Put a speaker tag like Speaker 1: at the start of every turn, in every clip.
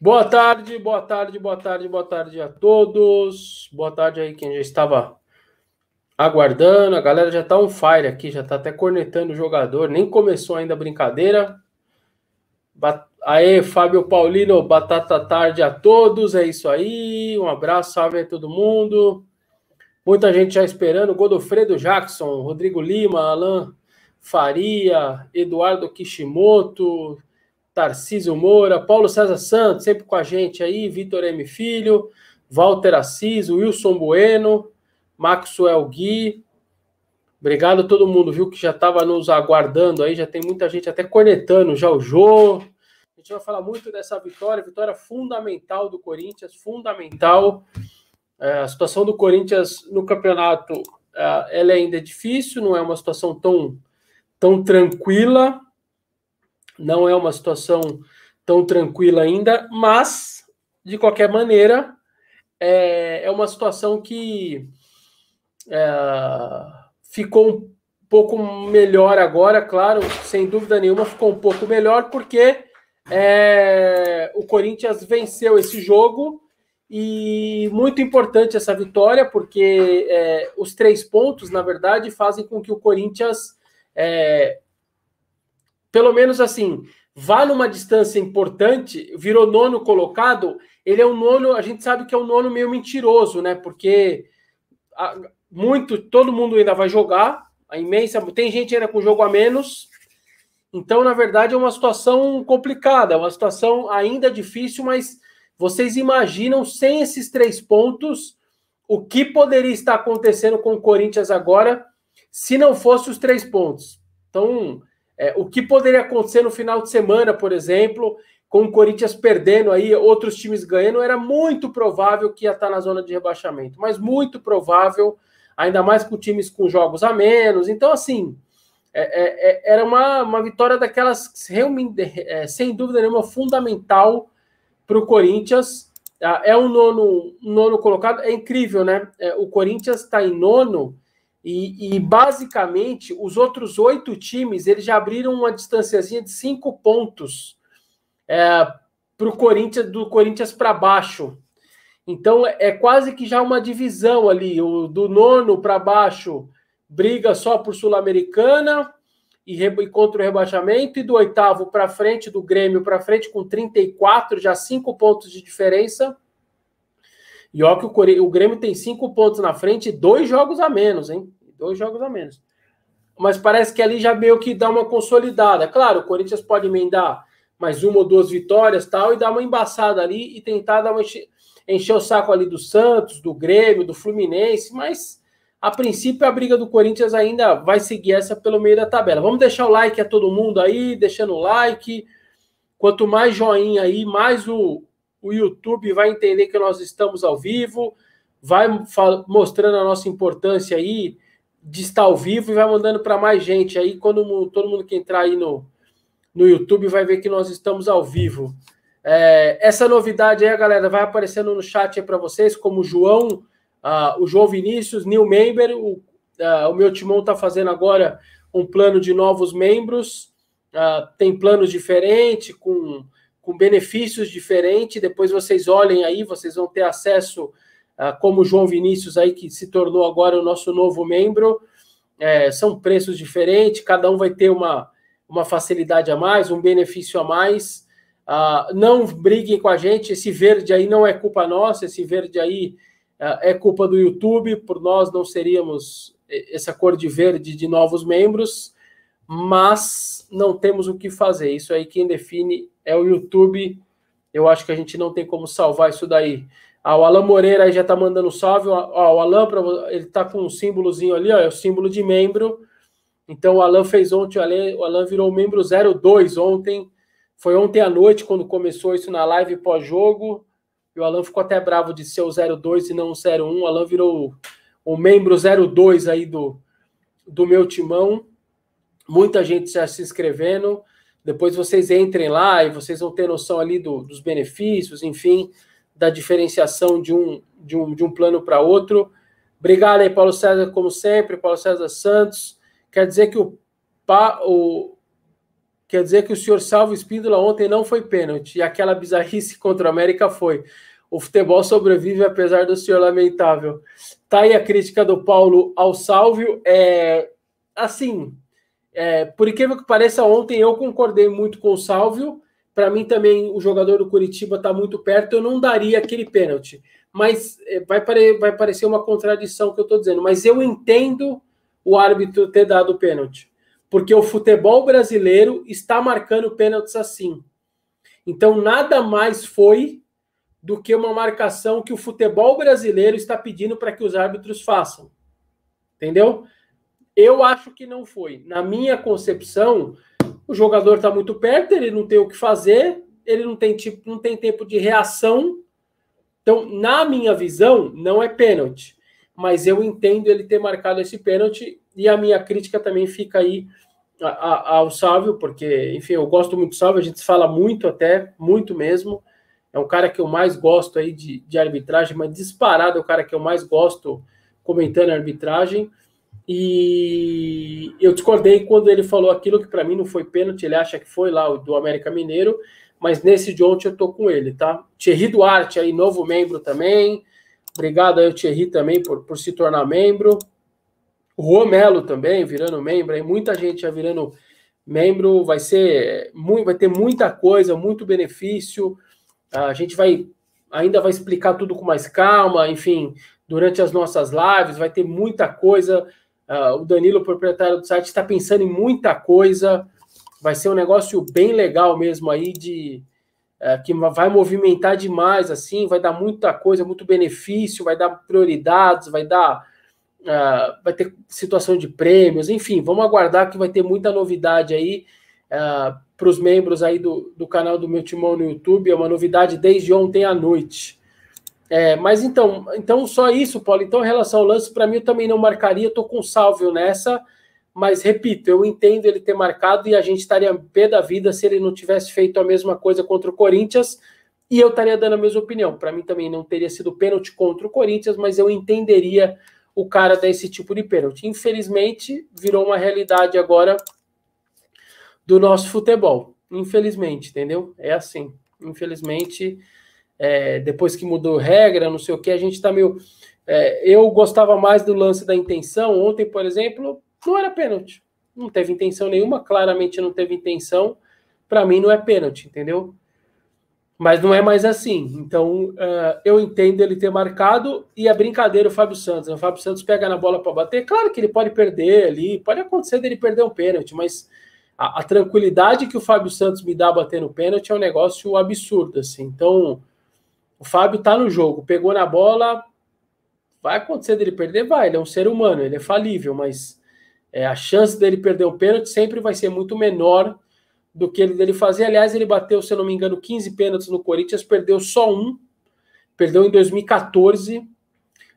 Speaker 1: Boa tarde, boa tarde, boa tarde, boa tarde a todos. Boa tarde aí quem já estava aguardando. A galera já tá on fire aqui, já tá até cornetando o jogador. Nem começou ainda a brincadeira. Aê, Fábio Paulino, batata tarde a todos. É isso aí. Um abraço, salve a todo mundo. Muita gente já esperando. Godofredo Jackson, Rodrigo Lima, Alan Faria, Eduardo Kishimoto, Tarcísio Moura, Paulo César Santos, sempre com a gente aí, Vitor M. Filho, Walter Assis, Wilson Bueno, Maxwell Gui. Obrigado a todo mundo, viu, que já estava nos aguardando aí, já tem muita gente até cornetando, já o Jô. A gente vai falar muito dessa vitória, vitória fundamental do Corinthians, fundamental. É, a situação do Corinthians no campeonato, é, ela ainda é difícil, não é uma situação tão, tão tranquila, não é uma situação tão tranquila ainda, mas, de qualquer maneira, é, é uma situação que é, ficou um pouco melhor agora, claro, sem dúvida nenhuma, ficou um pouco melhor, porque é, o Corinthians venceu esse jogo e muito importante essa vitória, porque é, os três pontos, na verdade, fazem com que o Corinthians é, pelo menos assim, vá numa distância importante, virou nono colocado, ele é um nono, a gente sabe que é um nono meio mentiroso, né? Porque muito, todo mundo ainda vai jogar, a imensa, tem gente ainda com jogo a menos. Então, na verdade, é uma situação complicada, é uma situação ainda difícil, mas vocês imaginam sem esses três pontos o que poderia estar acontecendo com o Corinthians agora se não fosse os três pontos. Então, é, o que poderia acontecer no final de semana, por exemplo, com o Corinthians perdendo aí, outros times ganhando, era muito provável que ia estar na zona de rebaixamento, mas muito provável, ainda mais com times com jogos a menos. Então, assim, é, é, é era uma, uma vitória daquelas é, sem dúvida nenhuma, fundamental para o Corinthians. Ah, é um nono, nono colocado, é incrível, né? É, o Corinthians está em nono e, e, basicamente os outros oito times eles já abriram uma distanciazinha de cinco pontos é, para o Corinthians do Corinthians para baixo. Então é quase que já uma divisão ali. O do nono para baixo briga só por Sul-Americana e, e contra o rebaixamento, e do oitavo para frente, do Grêmio para frente, com 34, já cinco pontos de diferença. E ó que o, o Grêmio tem cinco pontos na frente e dois jogos a menos, hein? Dois jogos a menos. Mas parece que ali já meio que dá uma consolidada. Claro, o Corinthians pode emendar mais uma ou duas vitórias tal, e dar uma embaçada ali e tentar dar uma encher, encher o saco ali do Santos, do Grêmio, do Fluminense, mas a princípio a briga do Corinthians ainda vai seguir essa pelo meio da tabela. Vamos deixar o like a todo mundo aí, deixando o like. Quanto mais joinha aí, mais o, o YouTube vai entender que nós estamos ao vivo, vai mostrando a nossa importância aí de estar ao vivo e vai mandando para mais gente aí. Quando todo mundo que entrar aí no, no YouTube vai ver que nós estamos ao vivo. É, essa novidade aí, galera, vai aparecendo no chat aí para vocês, como o João, uh, o João Vinícius, new member. O, uh, o meu timão está fazendo agora um plano de novos membros. Uh, tem planos diferentes, com com benefícios diferentes. Depois vocês olhem aí, vocês vão ter acesso, a, como o João Vinícius aí, que se tornou agora o nosso novo membro. É, são preços diferentes, cada um vai ter uma, uma facilidade a mais, um benefício a mais. Uh, não briguem com a gente, esse verde aí não é culpa nossa, esse verde aí uh, é culpa do YouTube, por nós não seríamos essa cor de verde de novos membros, mas não temos o que fazer. Isso aí quem define é o YouTube. Eu acho que a gente não tem como salvar isso daí. Ah, o Alan Moreira aí já tá mandando salve. Ó, o Alan, ele tá com um símbolozinho ali, ó, é o símbolo de membro. Então o Alan fez ontem, o Alan virou membro 02 ontem. Foi ontem à noite quando começou isso na live pós-jogo. E o Alan ficou até bravo de ser o 02 e não o 01. O Alan virou o membro 02 aí do, do meu timão. Muita gente já se inscrevendo. Depois vocês entrem lá e vocês vão ter noção ali do, dos benefícios, enfim, da diferenciação de um, de um, de um plano para outro. Obrigado aí, Paulo César, como sempre, Paulo César Santos. Quer dizer que o, pa, o, Quer dizer que o senhor Salvo Espíndola ontem não foi pênalti, e aquela bizarrice contra o América foi. O futebol sobrevive apesar do senhor lamentável. Tá aí a crítica do Paulo ao Salvio. É, assim, é, por incrível que pareça, ontem eu concordei muito com o Salvio. Para mim também o jogador do Curitiba está muito perto. Eu não daria aquele pênalti. Mas é, vai, pare, vai parecer uma contradição que eu estou dizendo. Mas eu entendo o árbitro ter dado o pênalti porque o futebol brasileiro está marcando pênaltis assim. Então, nada mais foi do que uma marcação que o futebol brasileiro está pedindo para que os árbitros façam. Entendeu? Eu acho que não foi. Na minha concepção, o jogador está muito perto, ele não tem o que fazer, ele não tem, tipo, não tem tempo de reação. Então, na minha visão, não é pênalti. Mas eu entendo ele ter marcado esse pênalti e a minha crítica também fica aí ao Sávio, porque, enfim, eu gosto muito do Sávio, a gente fala muito até, muito mesmo. É um cara que eu mais gosto aí de, de arbitragem, mas disparado é o cara que eu mais gosto comentando arbitragem. E eu discordei quando ele falou aquilo que para mim não foi pênalti, ele acha que foi lá do América Mineiro, mas nesse de ontem eu tô com ele, tá? Thierry Duarte aí, novo membro também. Obrigado aí, Thierry, também por, por se tornar membro. O Romelo também virando membro, aí muita gente já virando membro, vai ser muito, vai ter muita coisa, muito benefício. A gente vai ainda vai explicar tudo com mais calma, enfim, durante as nossas lives vai ter muita coisa. Uh, o Danilo, proprietário do site, está pensando em muita coisa. Vai ser um negócio bem legal mesmo aí de uh, que vai movimentar demais, assim, vai dar muita coisa, muito benefício, vai dar prioridades, vai dar Uh, vai ter situação de prêmios, enfim, vamos aguardar que vai ter muita novidade aí ah, para os membros aí do, do canal do meu timão no YouTube, é uma novidade desde ontem à noite. É, mas então, então só isso, Paulo. Então, em relação ao lance, para mim eu também não marcaria, estou com salve nessa, mas repito, eu entendo ele ter marcado e a gente estaria pé da vida se ele não tivesse feito a mesma coisa contra o Corinthians. E eu estaria dando a mesma opinião. Para mim também não teria sido pênalti contra o Corinthians, mas eu entenderia o cara dá esse tipo de pênalti. Infelizmente, virou uma realidade agora do nosso futebol. Infelizmente, entendeu? É assim. Infelizmente, é, depois que mudou regra, não sei o que, a gente está meio. É, eu gostava mais do lance da intenção. Ontem, por exemplo, não era pênalti. Não teve intenção nenhuma, claramente não teve intenção. Para mim, não é pênalti, entendeu? Mas não é mais assim. Então, uh, eu entendo ele ter marcado e a brincadeira o Fábio Santos. Né? O Fábio Santos pega na bola para bater. Claro que ele pode perder ali, pode acontecer dele perder um pênalti, mas a, a, tranquilidade que o Fábio Santos me dá batendo pênalti é um negócio absurdo. Assim. Então, o Fábio tá no jogo, pegou na bola, vai acontecer dele perder? Vai, ele é um ser humano, ele é falível, mas é, a chance dele perder um pênalti sempre vai ser muito menor do que ele dele fazer. Aliás, ele bateu, se eu não me engano, 15 pênaltis no Corinthians, perdeu só um. Perdeu em 2014.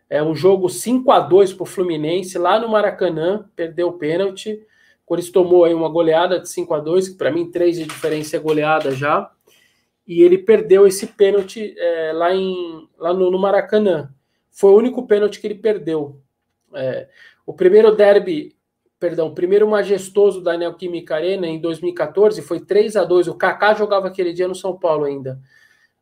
Speaker 1: É um jogo 5 a 2 para o Fluminense, lá no Maracanã, perdeu o pênalti. O Corinthians tomou aí uma goleada de 5 a 2 que para mim 3 de diferença é goleada já. E ele perdeu esse pênalti é, lá, em, lá no, no, Maracanã. Foi o único pênalti que ele perdeu. É, o primeiro derby perdão, primeiro majestoso da Neoquímica Arena em 2014 foi 3 a 2 O Kaká jogava aquele dia no São Paulo ainda.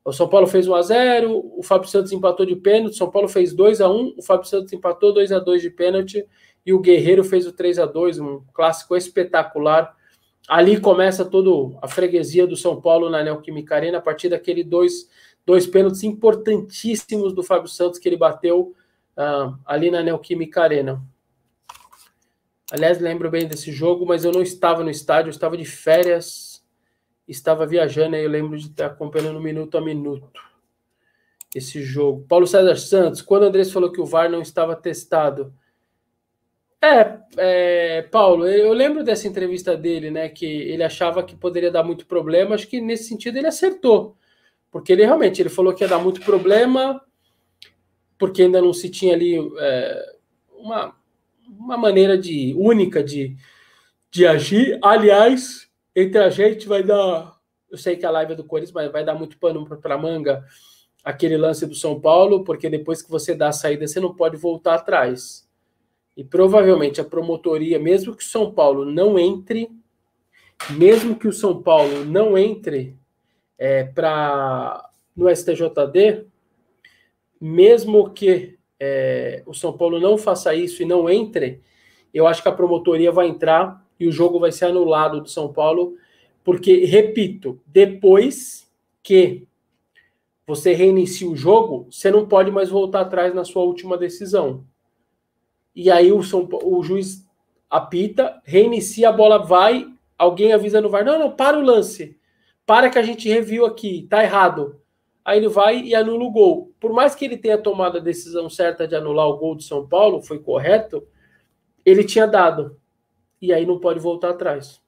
Speaker 1: O São Paulo fez 1 a 0 o Fábio Santos empatou de pênalti, o São Paulo fez 2 a 1 o Fábio Santos empatou 2 a 2 de pênalti e o Guerreiro fez o 3 a 2 um clássico espetacular. Ali começa toda a freguesia do São Paulo na Neoquímica Arena, a partir daquele dois, dois pênaltis importantíssimos do Fábio Santos que ele bateu uh, ali na Neoquímica Arena. Aliás, lembro bem desse jogo, mas eu não estava no estádio, eu estava de férias, estava viajando, e eu lembro de estar acompanhando minuto a minuto esse jogo. Paulo César Santos, quando o Andrés falou que o VAR não estava testado. É, é, Paulo, eu lembro dessa entrevista dele, né? Que ele achava que poderia dar muito problema. Acho que nesse sentido ele acertou, porque ele realmente ele falou que ia dar muito problema, porque ainda não se tinha ali é, uma uma maneira de única de, de agir. Aliás, entre a gente vai dar. Eu sei que a live é do Corinthians, mas vai dar muito pano para manga aquele lance do São Paulo, porque depois que você dá a saída, você não pode voltar atrás. E provavelmente a promotoria, mesmo que o São Paulo não entre, mesmo que o São Paulo não entre é, para no STJD, mesmo que é, o São Paulo não faça isso e não entre, eu acho que a promotoria vai entrar e o jogo vai ser anulado do São Paulo, porque, repito, depois que você reinicia o jogo, você não pode mais voltar atrás na sua última decisão. E aí o, São, o juiz apita, reinicia, a bola vai, alguém avisa no VAR, não, não, para o lance, para que a gente reviu aqui, tá errado. Aí ele vai e anula o gol. Por mais que ele tenha tomado a decisão certa de anular o gol de São Paulo, foi correto, ele tinha dado. E aí não pode voltar atrás.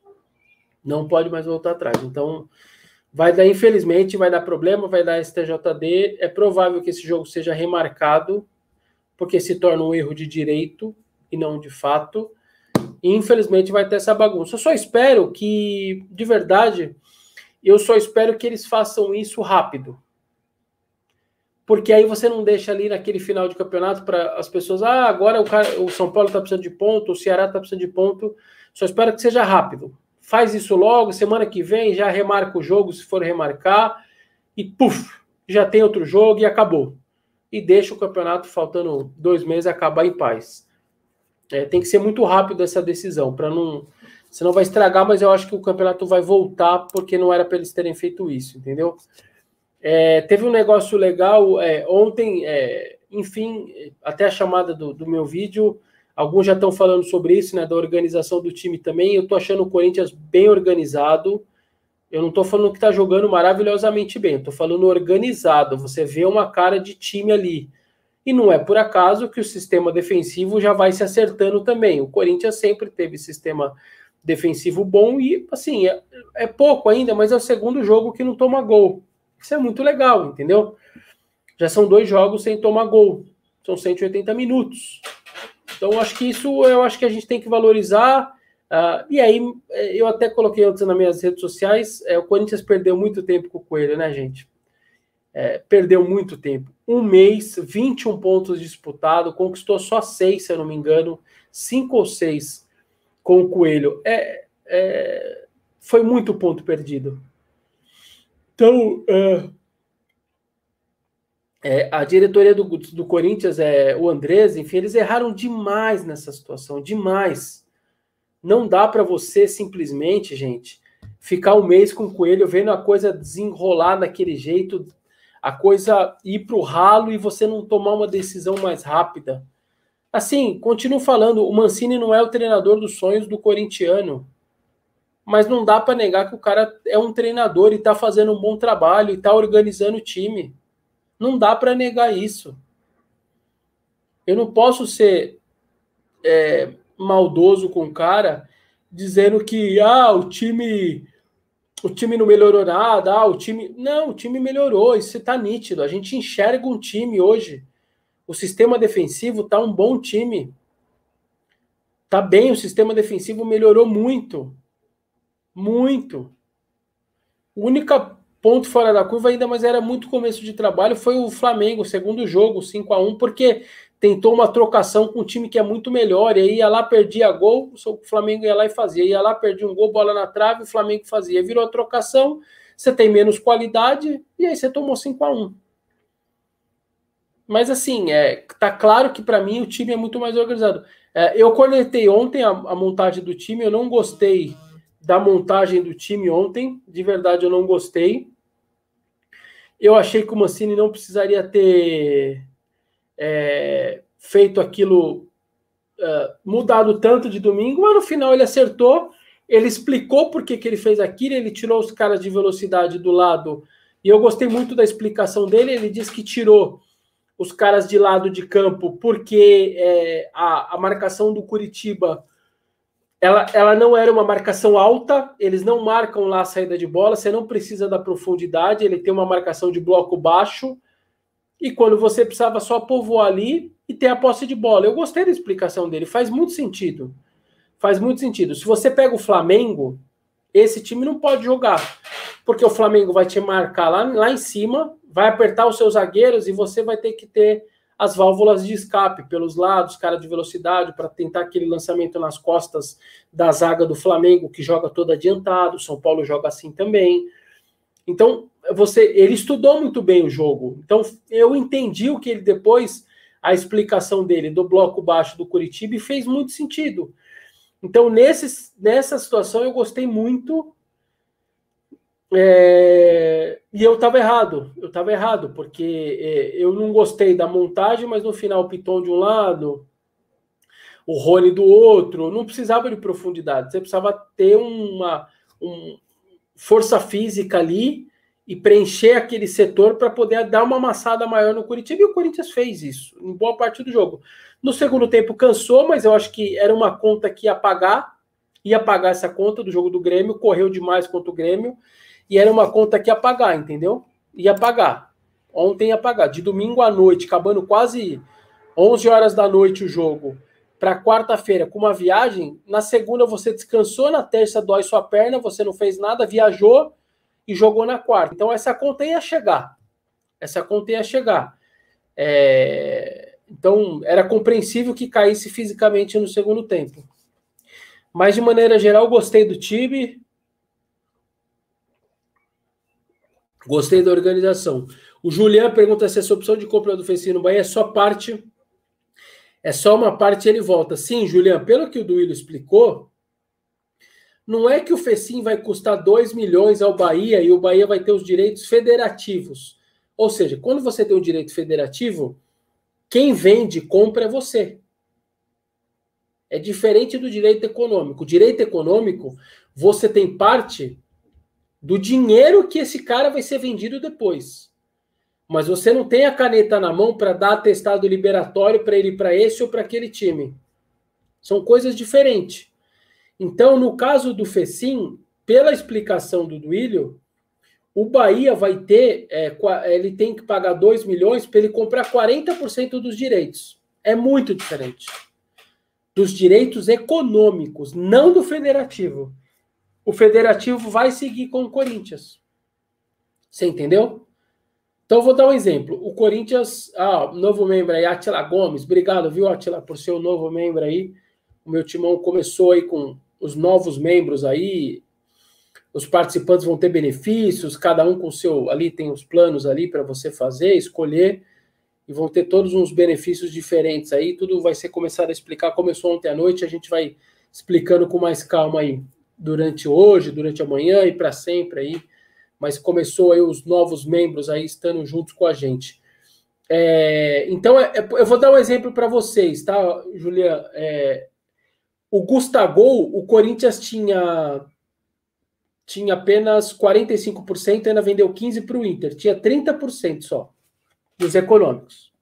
Speaker 1: Não pode mais voltar atrás. Então, vai dar, infelizmente, vai dar problema, vai dar STJD. É provável que esse jogo seja remarcado, porque se torna um erro de direito e não de fato. E, infelizmente, vai ter essa bagunça. Eu só espero que, de verdade, eu só espero que eles façam isso rápido porque aí você não deixa ali naquele final de campeonato para as pessoas, ah, agora o, cara, o São Paulo está precisando de ponto, o Ceará está precisando de ponto. Só espero que seja rápido. Faz isso logo, semana que vem já remarca o jogo, se for remarcar, e puf, já tem outro jogo e acabou. E deixa o campeonato faltando dois meses acabar em paz. É, tem que ser muito rápido essa decisão, para não. Senão vai estragar, mas eu acho que o campeonato vai voltar porque não era para eles terem feito isso, entendeu? É, teve um negócio legal é, ontem, é, enfim, até a chamada do, do, meu vídeo, alguns já estão falando sobre isso, né, da organização do time também. Eu estou achando o Corinthians bem organizado. Eu não estou falando que está jogando maravilhosamente bem, estou falando organizado. Você vê uma cara de time ali. E não é por acaso que o sistema defensivo já vai se acertando também. O Corinthians sempre teve sistema defensivo bom e, assim, é, é pouco ainda, mas é o segundo jogo que não toma gol. Isso é muito legal, entendeu? Já são dois jogos sem tomar gol. São 180 minutos. Então, acho que isso eu acho que a gente tem que valorizar. Uh, e aí, eh, eu até coloquei antes nas minhas redes sociais: é, o Corinthians perdeu muito tempo com o Coelho, né, gente? É, perdeu muito tempo. Um mês, 21 pontos disputados, conquistou só seis, se eu não me engano, cinco ou seis com o Coelho. É, é, foi muito ponto perdido. Então, é, é, a diretoria do, do Corinthians, é, o Andrés, enfim, eles erraram demais nessa situação, demais. Não dá para você simplesmente, gente, ficar um mês com o coelho vendo a coisa desenrolar daquele jeito, a coisa ir para o ralo e você não tomar uma decisão mais rápida. Assim, continuo falando, o Mancini não é o treinador dos sonhos do corintiano mas não dá para negar que o cara é um treinador e está fazendo um bom trabalho e está organizando o time. Não dá para negar isso. Eu não posso ser é, maldoso com o cara dizendo que ah, o time o time não melhorou nada, ah, o time. Não, o time melhorou, isso está nítido. A gente enxerga um time hoje. O sistema defensivo está um bom time. Tá bem, o sistema defensivo melhorou muito. Muito. O único ponto fora da curva, ainda mas era muito começo de trabalho, foi o Flamengo, segundo jogo, 5 a 1 porque tentou uma trocação com um time que é muito melhor, e aí ia lá, perdia gol, o Flamengo ia lá e fazia, ia lá, perdia um gol, bola na trave, o Flamengo fazia, virou a trocação, você tem menos qualidade, e aí você tomou 5 a 1 Mas assim, é, tá claro que para mim o time é muito mais organizado. É, eu coletei ontem a, a montagem do time, eu não gostei da montagem do time ontem. De verdade, eu não gostei. Eu achei que o Mancini não precisaria ter é, feito aquilo, uh, mudado tanto de domingo, mas no final ele acertou. Ele explicou por que, que ele fez aquilo, ele tirou os caras de velocidade do lado. E eu gostei muito da explicação dele. Ele disse que tirou os caras de lado de campo porque é, a, a marcação do Curitiba ela, ela não era uma marcação alta, eles não marcam lá a saída de bola, você não precisa da profundidade, ele tem uma marcação de bloco baixo, e quando você precisava só povoar ali e ter a posse de bola. Eu gostei da explicação dele, faz muito sentido. Faz muito sentido. Se você pega o Flamengo, esse time não pode jogar, porque o Flamengo vai te marcar lá, lá em cima, vai apertar os seus zagueiros e você vai ter que ter as válvulas de escape pelos lados, cara de velocidade, para tentar aquele lançamento nas costas da zaga do Flamengo, que joga todo adiantado, São Paulo joga assim também. Então, você, ele estudou muito bem o jogo. Então, eu entendi o que ele depois, a explicação dele do bloco baixo do Curitiba, e fez muito sentido. Então, nesse, nessa situação, eu gostei muito é, e eu estava errado, eu estava errado, porque é, eu não gostei da montagem, mas no final o Piton de um lado, o Rony do outro, não precisava de profundidade, você precisava ter uma um, força física ali e preencher aquele setor para poder dar uma amassada maior no Curitiba, e o Corinthians fez isso em boa parte do jogo. No segundo tempo cansou, mas eu acho que era uma conta que ia pagar, ia pagar essa conta do jogo do Grêmio, correu demais contra o Grêmio, e era uma conta que ia pagar, entendeu? Ia pagar. Ontem ia pagar. De domingo à noite, acabando quase 11 horas da noite o jogo, para quarta-feira com uma viagem, na segunda você descansou, na terça dói sua perna, você não fez nada, viajou e jogou na quarta. Então essa conta ia chegar. Essa conta ia chegar. É... Então era compreensível que caísse fisicamente no segundo tempo. Mas de maneira geral, gostei do time. Gostei da organização. O Julian pergunta se essa opção de compra do Fecino no Bahia é só parte. É só uma parte ele volta. Sim, Julian, pelo que o Duílio explicou, não é que o Fecim vai custar 2 milhões ao Bahia e o Bahia vai ter os direitos federativos. Ou seja, quando você tem o um direito federativo, quem vende e compra é você. É diferente do direito econômico. O direito econômico, você tem parte do dinheiro que esse cara vai ser vendido depois. Mas você não tem a caneta na mão para dar atestado liberatório para ele para esse ou para aquele time. São coisas diferentes. Então, no caso do Fecim, pela explicação do Duílio, o Bahia vai ter, é, ele tem que pagar 2 milhões para ele comprar 40% dos direitos. É muito diferente. Dos direitos econômicos, não do federativo o Federativo vai seguir com o Corinthians. Você entendeu? Então, vou dar um exemplo. O Corinthians, ah, novo membro aí, Atila Gomes. Obrigado, viu, Atila, por ser o novo membro aí. O meu timão começou aí com os novos membros aí. Os participantes vão ter benefícios, cada um com seu. Ali tem os planos ali para você fazer, escolher. E vão ter todos uns benefícios diferentes aí. Tudo vai ser começado a explicar. Começou ontem à noite, a gente vai explicando com mais calma aí durante hoje, durante amanhã e para sempre aí, mas começou aí os novos membros aí estando juntos com a gente. É, então, é, é eu vou dar um exemplo para vocês, tá, Juliana? É, o Gustavo, o Corinthians tinha tinha apenas 45%, ainda vendeu 15% para o Inter, tinha 30% só dos econômicos.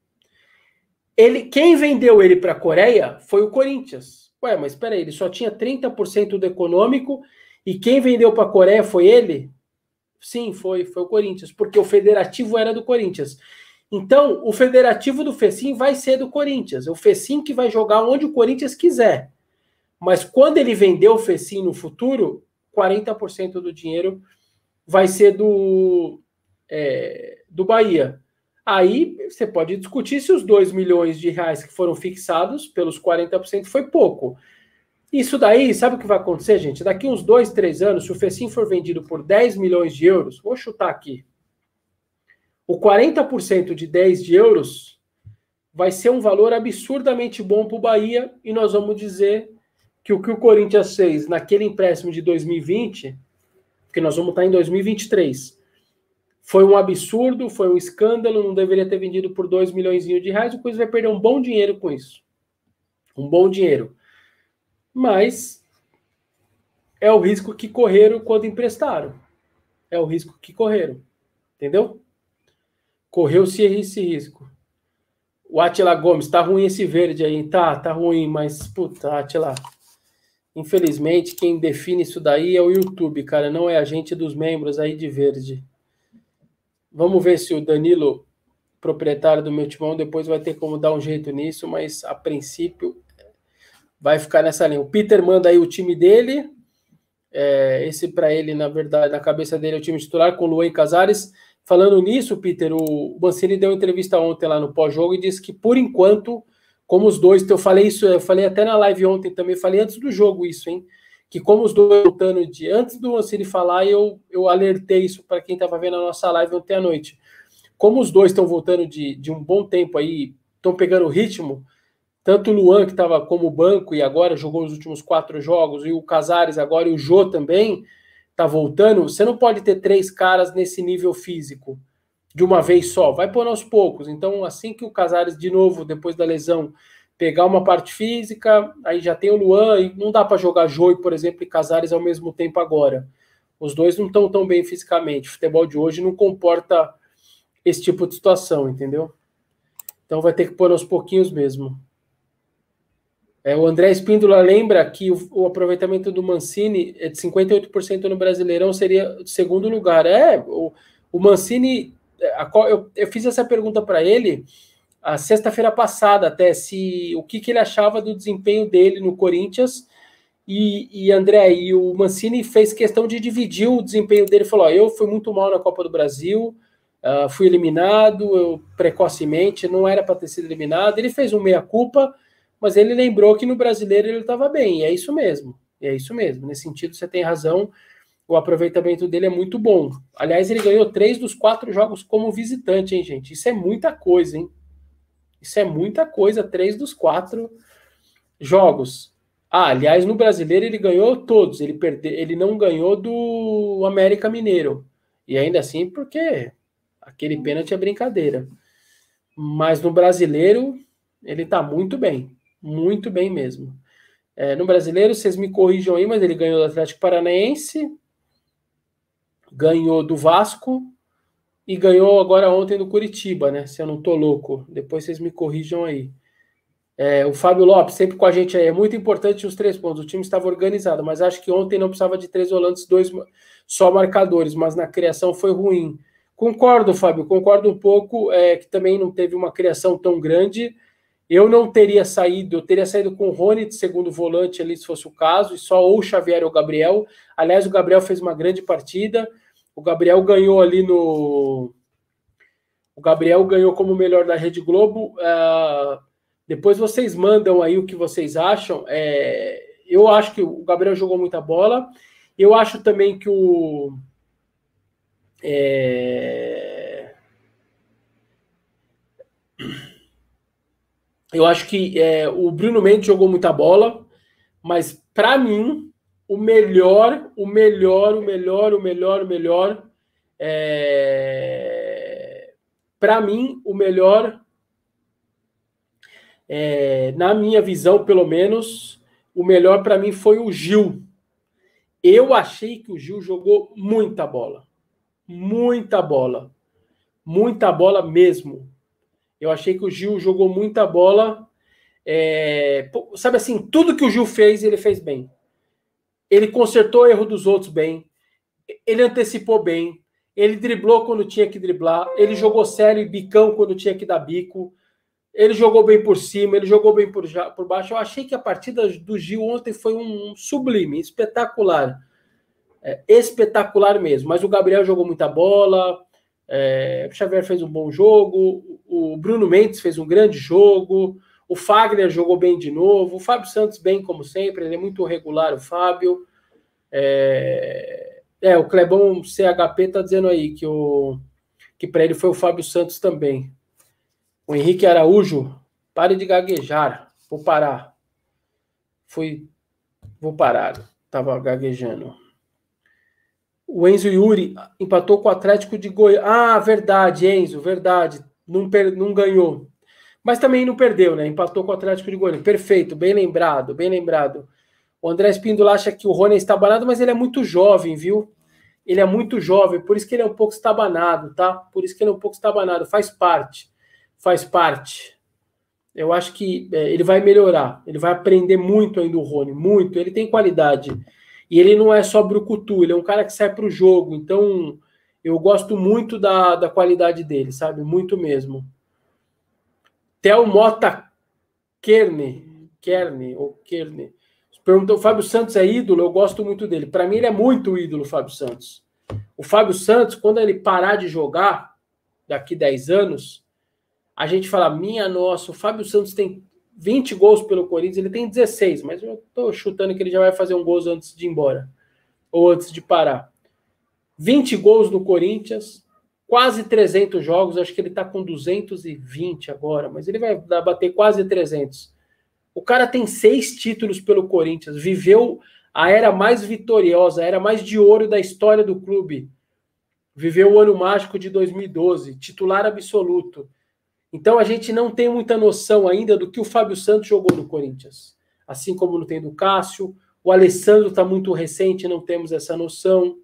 Speaker 1: Ele, quem vendeu ele para a Coreia foi o Corinthians. Ué, mas espera aí, ele só tinha 30% do econômico e quem vendeu para a Coreia foi ele? Sim, foi, foi o Corinthians, porque o federativo era do Corinthians. Então, o federativo do Fecim vai ser do Corinthians. É o Fecim que vai jogar onde o Corinthians quiser. Mas quando ele vender o Fecim no futuro, 40% do dinheiro vai ser do, é, do Bahia. Aí você pode discutir se os 2 milhões de reais que foram fixados pelos 40% foi pouco. Isso daí, sabe o que vai acontecer, gente? Daqui uns dois, três anos, se o FECIM for vendido por 10 milhões de euros, vou chutar aqui. O 40% de 10 de euros vai ser um valor absurdamente bom para o Bahia e nós vamos dizer que o que o Corinthians fez naquele empréstimo de 2020, porque nós vamos estar em 2023, foi um absurdo, foi um escândalo, não deveria ter vendido por 2 milhões de reais, o Corinthians vai perder um bom dinheiro com isso. Um bom dinheiro. Mas é o risco que correram quando emprestaram. É o risco que correram. Entendeu? Correu-se esse risco. O Atila Gomes, tá ruim esse verde aí. Tá, tá ruim, mas, puta, Atila. Infelizmente, quem define isso daí é o YouTube, cara. Não é a gente dos membros aí de verde. Vamos ver se o Danilo, proprietário do meu timão, depois vai ter como dar um jeito nisso, mas a princípio vai ficar nessa linha. O Peter manda aí o time dele. É, esse para ele, na verdade, na cabeça dele é o time titular com Luan Casares, falando nisso, Peter, o Mancini deu entrevista ontem lá no pós-jogo e disse que, por enquanto, como os dois, eu falei isso, eu falei até na live ontem também, falei antes do jogo isso, hein? Que como os dois voltando de antes do Mancini falar, eu, eu alertei isso para quem estava vendo a nossa live ontem à noite. Como os dois estão voltando de, de um bom tempo aí, estão pegando o ritmo, tanto o Luan, que estava como banco e agora jogou os últimos quatro jogos, e o Casares agora e o Jô também está voltando, você não pode ter três caras nesse nível físico de uma vez só, vai pôr aos poucos. Então, assim que o Casares, de novo, depois da lesão, pegar uma parte física, aí já tem o Luan, e não dá para jogar Jô, por exemplo, e Casares ao mesmo tempo agora. Os dois não estão tão bem fisicamente. O futebol de hoje não comporta esse tipo de situação, entendeu? Então vai ter que pôr aos pouquinhos mesmo. É, o André Espíndola lembra que o, o, aproveitamento do Mancini é de 58% no Brasileirão seria segundo lugar. É, o, o Mancini, a, eu, eu, fiz essa pergunta para ele a sexta-feira passada até, se o que, que, ele achava do desempenho dele no Corinthians. E, e André, e o Mancini fez questão de dividir o desempenho dele. Falou: ó, eu fui muito mal na Copa do Brasil, uh, fui eliminado eu, precocemente, não era para ter sido eliminado. Ele fez um meia-culpa mas ele lembrou que no brasileiro ele estava bem, e é isso mesmo. É isso mesmo. Nesse sentido, você tem razão. O aproveitamento dele é muito bom. Aliás, ele ganhou três dos quatro jogos como visitante, hein, gente? Isso é muita coisa, hein? Isso é muita coisa, três dos quatro jogos. Ah, aliás, no brasileiro ele ganhou todos. Ele, perde... ele não ganhou do América Mineiro. E ainda assim, porque aquele pênalti é brincadeira. Mas no brasileiro, ele tá muito bem. Muito bem mesmo. É, no brasileiro, vocês me corrijam aí, mas ele ganhou do Atlético Paranaense, ganhou do Vasco e ganhou agora ontem do Curitiba, né? Se eu não tô louco. Depois vocês me corrijam aí. É, o Fábio Lopes, sempre com a gente aí. É muito importante os três pontos. O time estava organizado, mas acho que ontem não precisava de três volantes, dois só marcadores, mas na criação foi ruim. Concordo, Fábio, concordo um pouco, é, que também não teve uma criação tão grande. Eu não teria saído, eu teria saído com o Rony de segundo volante ali, se fosse o caso, e só ou o Xavier ou o Gabriel. Aliás, o Gabriel fez uma grande partida. O Gabriel ganhou ali no. O Gabriel ganhou como melhor da Rede Globo. Uh, depois vocês mandam aí o que vocês acham. É, eu acho que o Gabriel jogou muita bola. Eu acho também que o. É, Eu acho que é, o Bruno Mendes jogou muita bola, mas para mim o melhor, o melhor, o melhor, o melhor, o melhor, é... para mim o melhor, é... na minha visão pelo menos, o melhor para mim foi o Gil. Eu achei que o Gil jogou muita bola, muita bola, muita bola mesmo. Eu achei que o Gil jogou muita bola. É, sabe assim, tudo que o Gil fez, ele fez bem. Ele consertou o erro dos outros bem. Ele antecipou bem. Ele driblou quando tinha que driblar. Ele jogou sério e bicão quando tinha que dar bico. Ele jogou bem por cima, ele jogou bem por, por baixo. Eu achei que a partida do Gil ontem foi um sublime, espetacular. É, espetacular mesmo. Mas o Gabriel jogou muita bola. É, o Xavier fez um bom jogo, o Bruno Mendes fez um grande jogo, o Fagner jogou bem de novo, o Fábio Santos bem como sempre, ele é muito regular, o Fábio. É, é o Clebão CHP está dizendo aí que, o, que para ele foi o Fábio Santos também. O Henrique Araújo, pare de gaguejar, vou parar. Fui, vou parar, estava gaguejando. O Enzo Yuri empatou com o Atlético de Goiás. Ah, verdade, Enzo, verdade. Não, per... não ganhou. Mas também não perdeu, né? Empatou com o Atlético de Goiás. Perfeito, bem lembrado, bem lembrado. O André Espíndola acha que o Rony é estabanado, mas ele é muito jovem, viu? Ele é muito jovem, por isso que ele é um pouco estabanado, tá? Por isso que ele é um pouco estabanado. Faz parte. Faz parte. Eu acho que é, ele vai melhorar. Ele vai aprender muito ainda o Rony, muito. Ele tem qualidade. E ele não é só brucutu, ele é um cara que sai para o jogo. Então, eu gosto muito da, da qualidade dele, sabe? Muito mesmo. Theo Mota Kerne, Kerne ou Kerne. Perguntou, o Fábio Santos é ídolo? Eu gosto muito dele. Para mim, ele é muito ídolo, Fábio Santos. O Fábio Santos, quando ele parar de jogar daqui 10 anos, a gente fala: minha nossa, o Fábio Santos tem 20 gols pelo Corinthians, ele tem 16, mas eu tô chutando que ele já vai fazer um gol antes de ir embora, ou antes de parar. 20 gols no Corinthians, quase 300 jogos, acho que ele tá com 220 agora, mas ele vai bater quase 300. O cara tem seis títulos pelo Corinthians, viveu a era mais vitoriosa, a era mais de ouro da história do clube. Viveu o ano mágico de 2012, titular absoluto. Então a gente não tem muita noção ainda do que o Fábio Santos jogou no Corinthians. Assim como não tem do Cássio, o Alessandro está muito recente, não temos essa noção.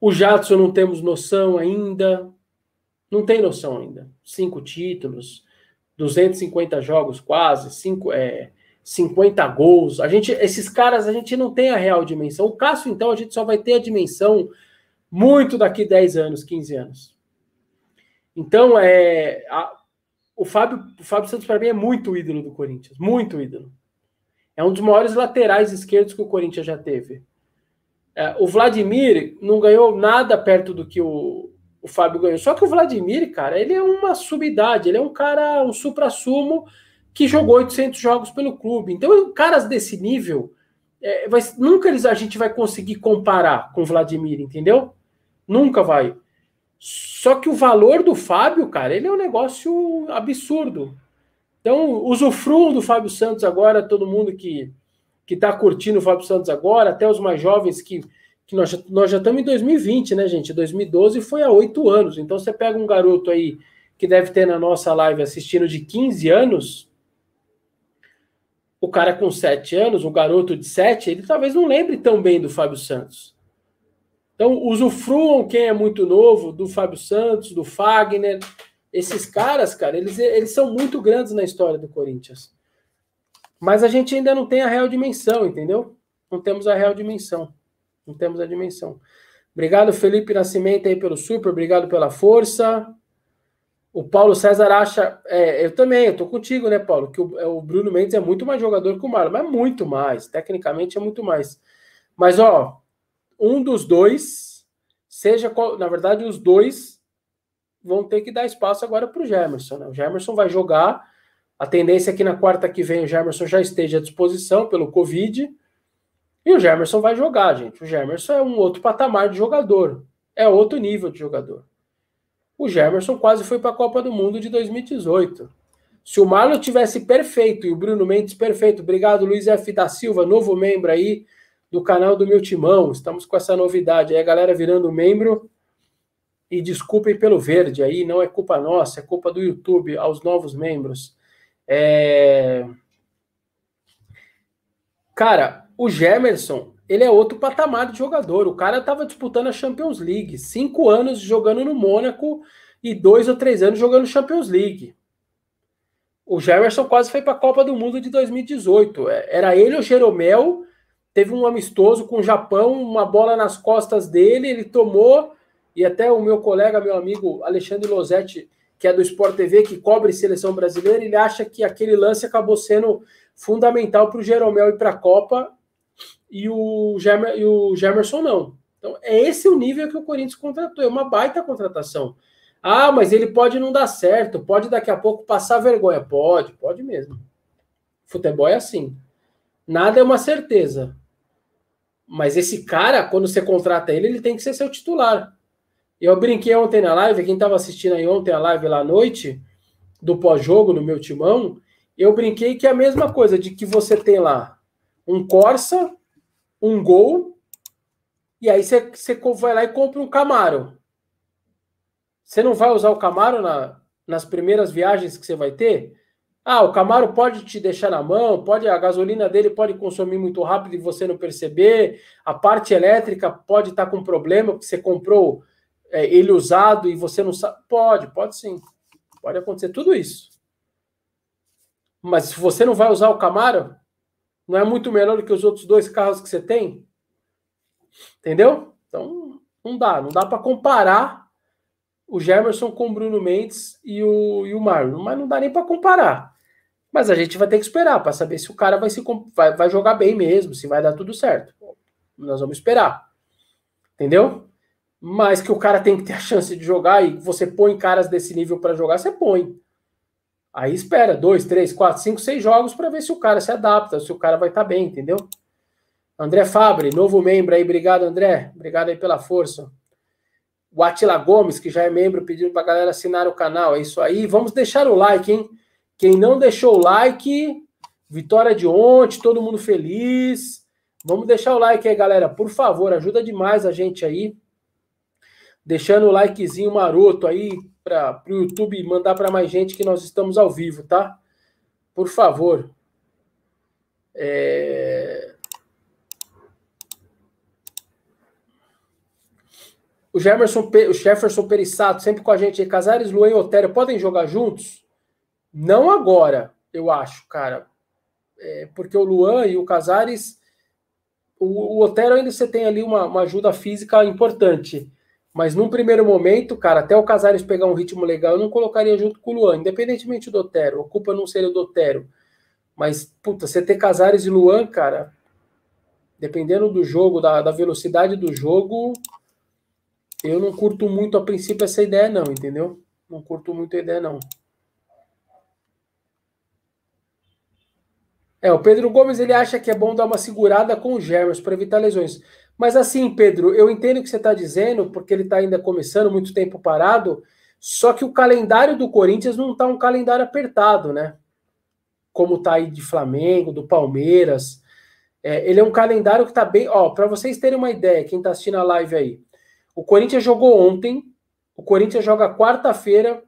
Speaker 1: O Jadson não temos noção ainda. Não tem noção ainda. Cinco títulos, 250 jogos quase, cinco, é, 50 gols. A gente, esses caras a gente não tem a real dimensão. O Cássio, então, a gente só vai ter a dimensão muito daqui 10 anos, 15 anos. Então, é, a, o, Fábio, o Fábio Santos, para mim, é muito ídolo do Corinthians. Muito ídolo. É um dos maiores laterais esquerdos que o Corinthians já teve. É, o Vladimir não ganhou nada perto do que o, o Fábio ganhou. Só que o Vladimir, cara, ele é uma subidade, ele é um cara, um supra-sumo que jogou 800 jogos pelo clube. Então, caras desse nível, é, vai, nunca eles, a gente vai conseguir comparar com o Vladimir, entendeu? Nunca vai. Só que o valor do Fábio, cara, ele é um negócio absurdo. Então, usufruam do Fábio Santos agora, todo mundo que que está curtindo o Fábio Santos agora, até os mais jovens que, que nós, nós já estamos em 2020, né, gente? 2012 foi há oito anos. Então, você pega um garoto aí que deve ter na nossa live assistindo de 15 anos, o cara com 7 anos, um garoto de 7, ele talvez não lembre tão bem do Fábio Santos. Então, usufruam quem é muito novo, do Fábio Santos, do Fagner. Esses caras, cara, eles, eles são muito grandes na história do Corinthians. Mas a gente ainda não tem a real dimensão, entendeu? Não temos a real dimensão. Não temos a dimensão. Obrigado, Felipe Nascimento, aí pelo super. Obrigado pela força. O Paulo César acha. É, eu também, eu tô contigo, né, Paulo? Que o, é, o Bruno Mendes é muito mais jogador que o Marlon, mas muito mais. Tecnicamente é muito mais. Mas, ó, um dos dois, seja qual, na verdade, os dois vão ter que dar espaço agora para o Gemerson. Né? O Gemerson vai jogar. A tendência é que na quarta que vem o Gemerson já esteja à disposição pelo Covid. E o Gemerson vai jogar, gente. O Gemerson é um outro patamar de jogador. É outro nível de jogador. O Gemerson quase foi para a Copa do Mundo de 2018. Se o Marlon tivesse perfeito e o Bruno Mendes perfeito, obrigado Luiz F. da Silva, novo membro aí do canal do meu timão. Estamos com essa novidade aí, a galera virando membro. E desculpem pelo verde aí, não é culpa nossa, é culpa do YouTube aos novos membros. É... Cara, o Gemerson, ele é outro patamar de jogador. O cara estava disputando a Champions League, cinco anos jogando no Mônaco e dois ou três anos jogando Champions League. O Gemerson quase foi para a Copa do Mundo de 2018. É, era ele o Jeromel teve um amistoso com o Japão, uma bola nas costas dele, ele tomou, e até o meu colega, meu amigo Alexandre Losetti, que é do Sport TV, que cobre seleção brasileira, ele acha que aquele lance acabou sendo fundamental para o Jeromel ir para a Copa e o, Gemer, e o Gemerson não. Então, é esse o nível que o Corinthians contratou, é uma baita contratação. Ah, mas ele pode não dar certo, pode daqui a pouco passar vergonha. Pode, pode mesmo. Futebol é assim. Nada é uma certeza. Mas esse cara, quando você contrata ele, ele tem que ser seu titular. Eu brinquei ontem na live, quem estava assistindo aí ontem a live lá à noite, do pós-jogo no meu timão, eu brinquei que é a mesma coisa, de que você tem lá um Corsa, um Gol, e aí você, você vai lá e compra um Camaro. Você não vai usar o Camaro na, nas primeiras viagens que você vai ter? Ah, o Camaro pode te deixar na mão, pode a gasolina dele pode consumir muito rápido e você não perceber. A parte elétrica pode estar com problema porque você comprou é, ele usado e você não sabe. Pode, pode sim. Pode acontecer tudo isso. Mas se você não vai usar o Camaro, não é muito melhor do que os outros dois carros que você tem? Entendeu? Então, não dá. Não dá para comparar o Gemerson com o Bruno Mendes e o, e o Marlon. Mas não dá nem para comparar. Mas a gente vai ter que esperar para saber se o cara vai, se, vai, vai jogar bem mesmo, se vai dar tudo certo. Nós vamos esperar. Entendeu? Mas que o cara tem que ter a chance de jogar e você põe caras desse nível para jogar, você põe. Aí espera dois, três, quatro, cinco, seis jogos para ver se o cara se adapta, se o cara vai estar tá bem, entendeu? André Fabre, novo membro aí, obrigado André, obrigado aí pela força. O Atila Gomes, que já é membro, pedindo para a galera assinar o canal, é isso aí. Vamos deixar o like, hein? Quem não deixou o like, vitória de ontem, todo mundo feliz. Vamos deixar o like aí, galera, por favor, ajuda demais a gente aí. Deixando o likezinho maroto aí, para o YouTube mandar para mais gente que nós estamos ao vivo, tá? Por favor. É... O Jefferson, o Jefferson Perissato, sempre com a gente aí. Casares, Luan e Otério podem jogar juntos? Não agora, eu acho, cara. É, porque o Luan e o Casares. O, o Otero ainda você tem ali uma, uma ajuda física importante. Mas num primeiro momento, cara, até o Casares pegar um ritmo legal, eu não colocaria junto com o Luan, independentemente do Otero. A culpa não seria do Otero. Mas, puta, você ter Casares e Luan, cara, dependendo do jogo, da, da velocidade do jogo, eu não curto muito a princípio essa ideia, não, entendeu? Não curto muito a ideia, não. É, o Pedro Gomes ele acha que é bom dar uma segurada com o Germas para evitar lesões. Mas assim, Pedro, eu entendo o que você está dizendo, porque ele está ainda começando, muito tempo parado, só que o calendário do Corinthians não está um calendário apertado, né? Como está aí de Flamengo, do Palmeiras. É, ele é um calendário que está bem. Ó, para vocês terem uma ideia, quem está assistindo a live aí, o Corinthians jogou ontem, o Corinthians joga quarta-feira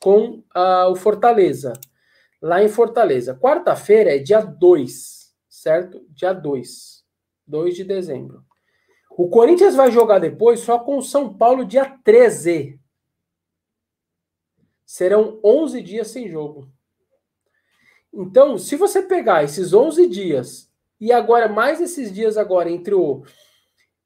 Speaker 1: com uh, o Fortaleza, lá em Fortaleza. Quarta-feira é dia 2, certo? Dia 2, 2 de dezembro. O Corinthians vai jogar depois só com o São Paulo dia 13. Serão 11 dias sem jogo. Então, se você pegar esses 11 dias e agora mais esses dias agora entre o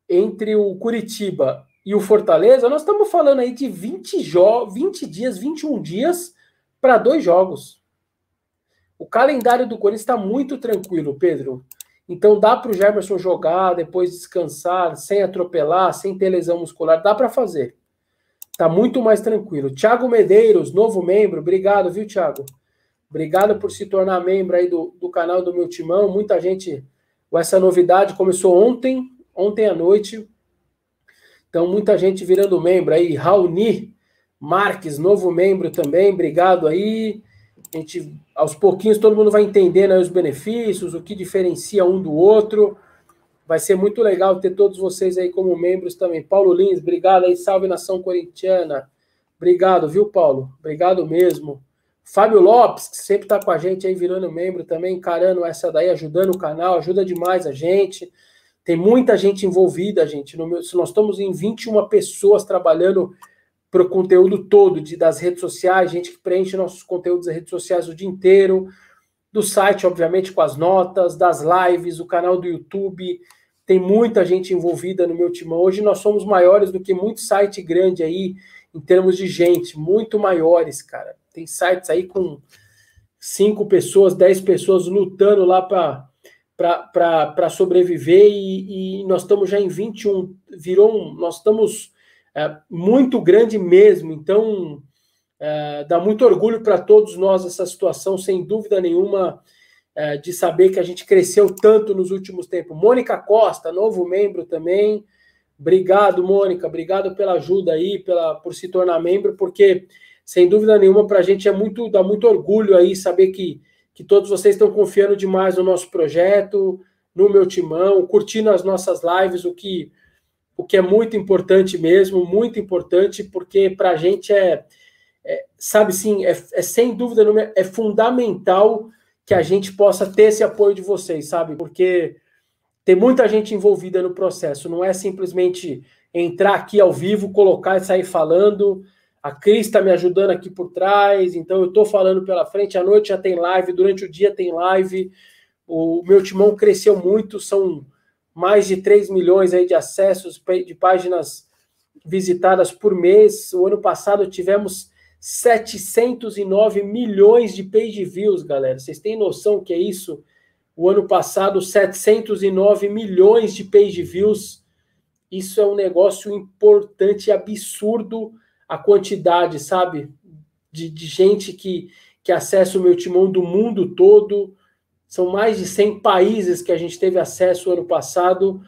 Speaker 1: entre o Curitiba e o Fortaleza, nós estamos falando aí de 20, jo 20 dias, 21 dias para dois jogos. O calendário do Corinthians está muito tranquilo, Pedro. Então dá para o Jefferson jogar, depois descansar, sem atropelar, sem ter lesão muscular, dá para fazer. Tá muito mais tranquilo. Thiago Medeiros, novo membro, obrigado, viu, Thiago? Obrigado por se tornar membro aí do, do canal do meu timão. Muita gente, essa novidade começou ontem, ontem à noite. Então, muita gente virando membro aí. Raoni Marques, novo membro também, obrigado aí. A gente, aos pouquinhos, todo mundo vai entendendo os benefícios, o que diferencia um do outro. Vai ser muito legal ter todos vocês aí como membros também. Paulo Lins, obrigado aí, salve nação corintiana. Obrigado, viu, Paulo? Obrigado mesmo. Fábio Lopes, que sempre está com a gente aí, virando membro também, encarando essa daí, ajudando o canal, ajuda demais a gente. Tem muita gente envolvida, gente. No meu, nós estamos em 21 pessoas trabalhando para o conteúdo todo de, das redes sociais, gente que preenche nossos conteúdos das redes sociais o dia inteiro, do site, obviamente, com as notas, das lives, o canal do YouTube. Tem muita gente envolvida no meu timão. Hoje nós somos maiores do que muito site grande aí, em termos de gente, muito maiores, cara. Tem sites aí com cinco pessoas, dez pessoas lutando lá para sobreviver e, e, nós estamos já em 21, virou um, nós estamos é, muito grande mesmo. Então, é, dá muito orgulho para todos nós essa situação, sem dúvida nenhuma, é, de saber que a gente cresceu tanto nos últimos tempos. Mônica Costa, novo membro também. Obrigado, Mônica. Obrigado pela ajuda aí, pela, por se tornar membro, porque, sem dúvida nenhuma, para a gente é muito, dá muito orgulho aí saber que, que todos vocês estão confiando demais no nosso projeto, no meu timão, curtindo as nossas lives, o que o que é muito importante mesmo, muito importante, porque para a gente é, é, sabe sim, é, é, sem dúvida, é fundamental que a gente possa ter esse apoio de vocês, sabe? Porque tem muita gente envolvida no processo, não é simplesmente entrar aqui ao vivo, colocar e sair falando. A Cris está me ajudando aqui por trás, então eu estou falando pela frente. À noite já tem live, durante o dia tem live. O meu timão cresceu muito, são mais de 3 milhões aí de acessos de páginas visitadas por mês. O ano passado tivemos 709 milhões de page views, galera. Vocês têm noção que é isso? O ano passado, 709 milhões de page views. isso é um negócio importante, absurdo a quantidade, sabe? De, de gente que, que acessa o meu timão do mundo todo. São mais de 100 países que a gente teve acesso ano passado.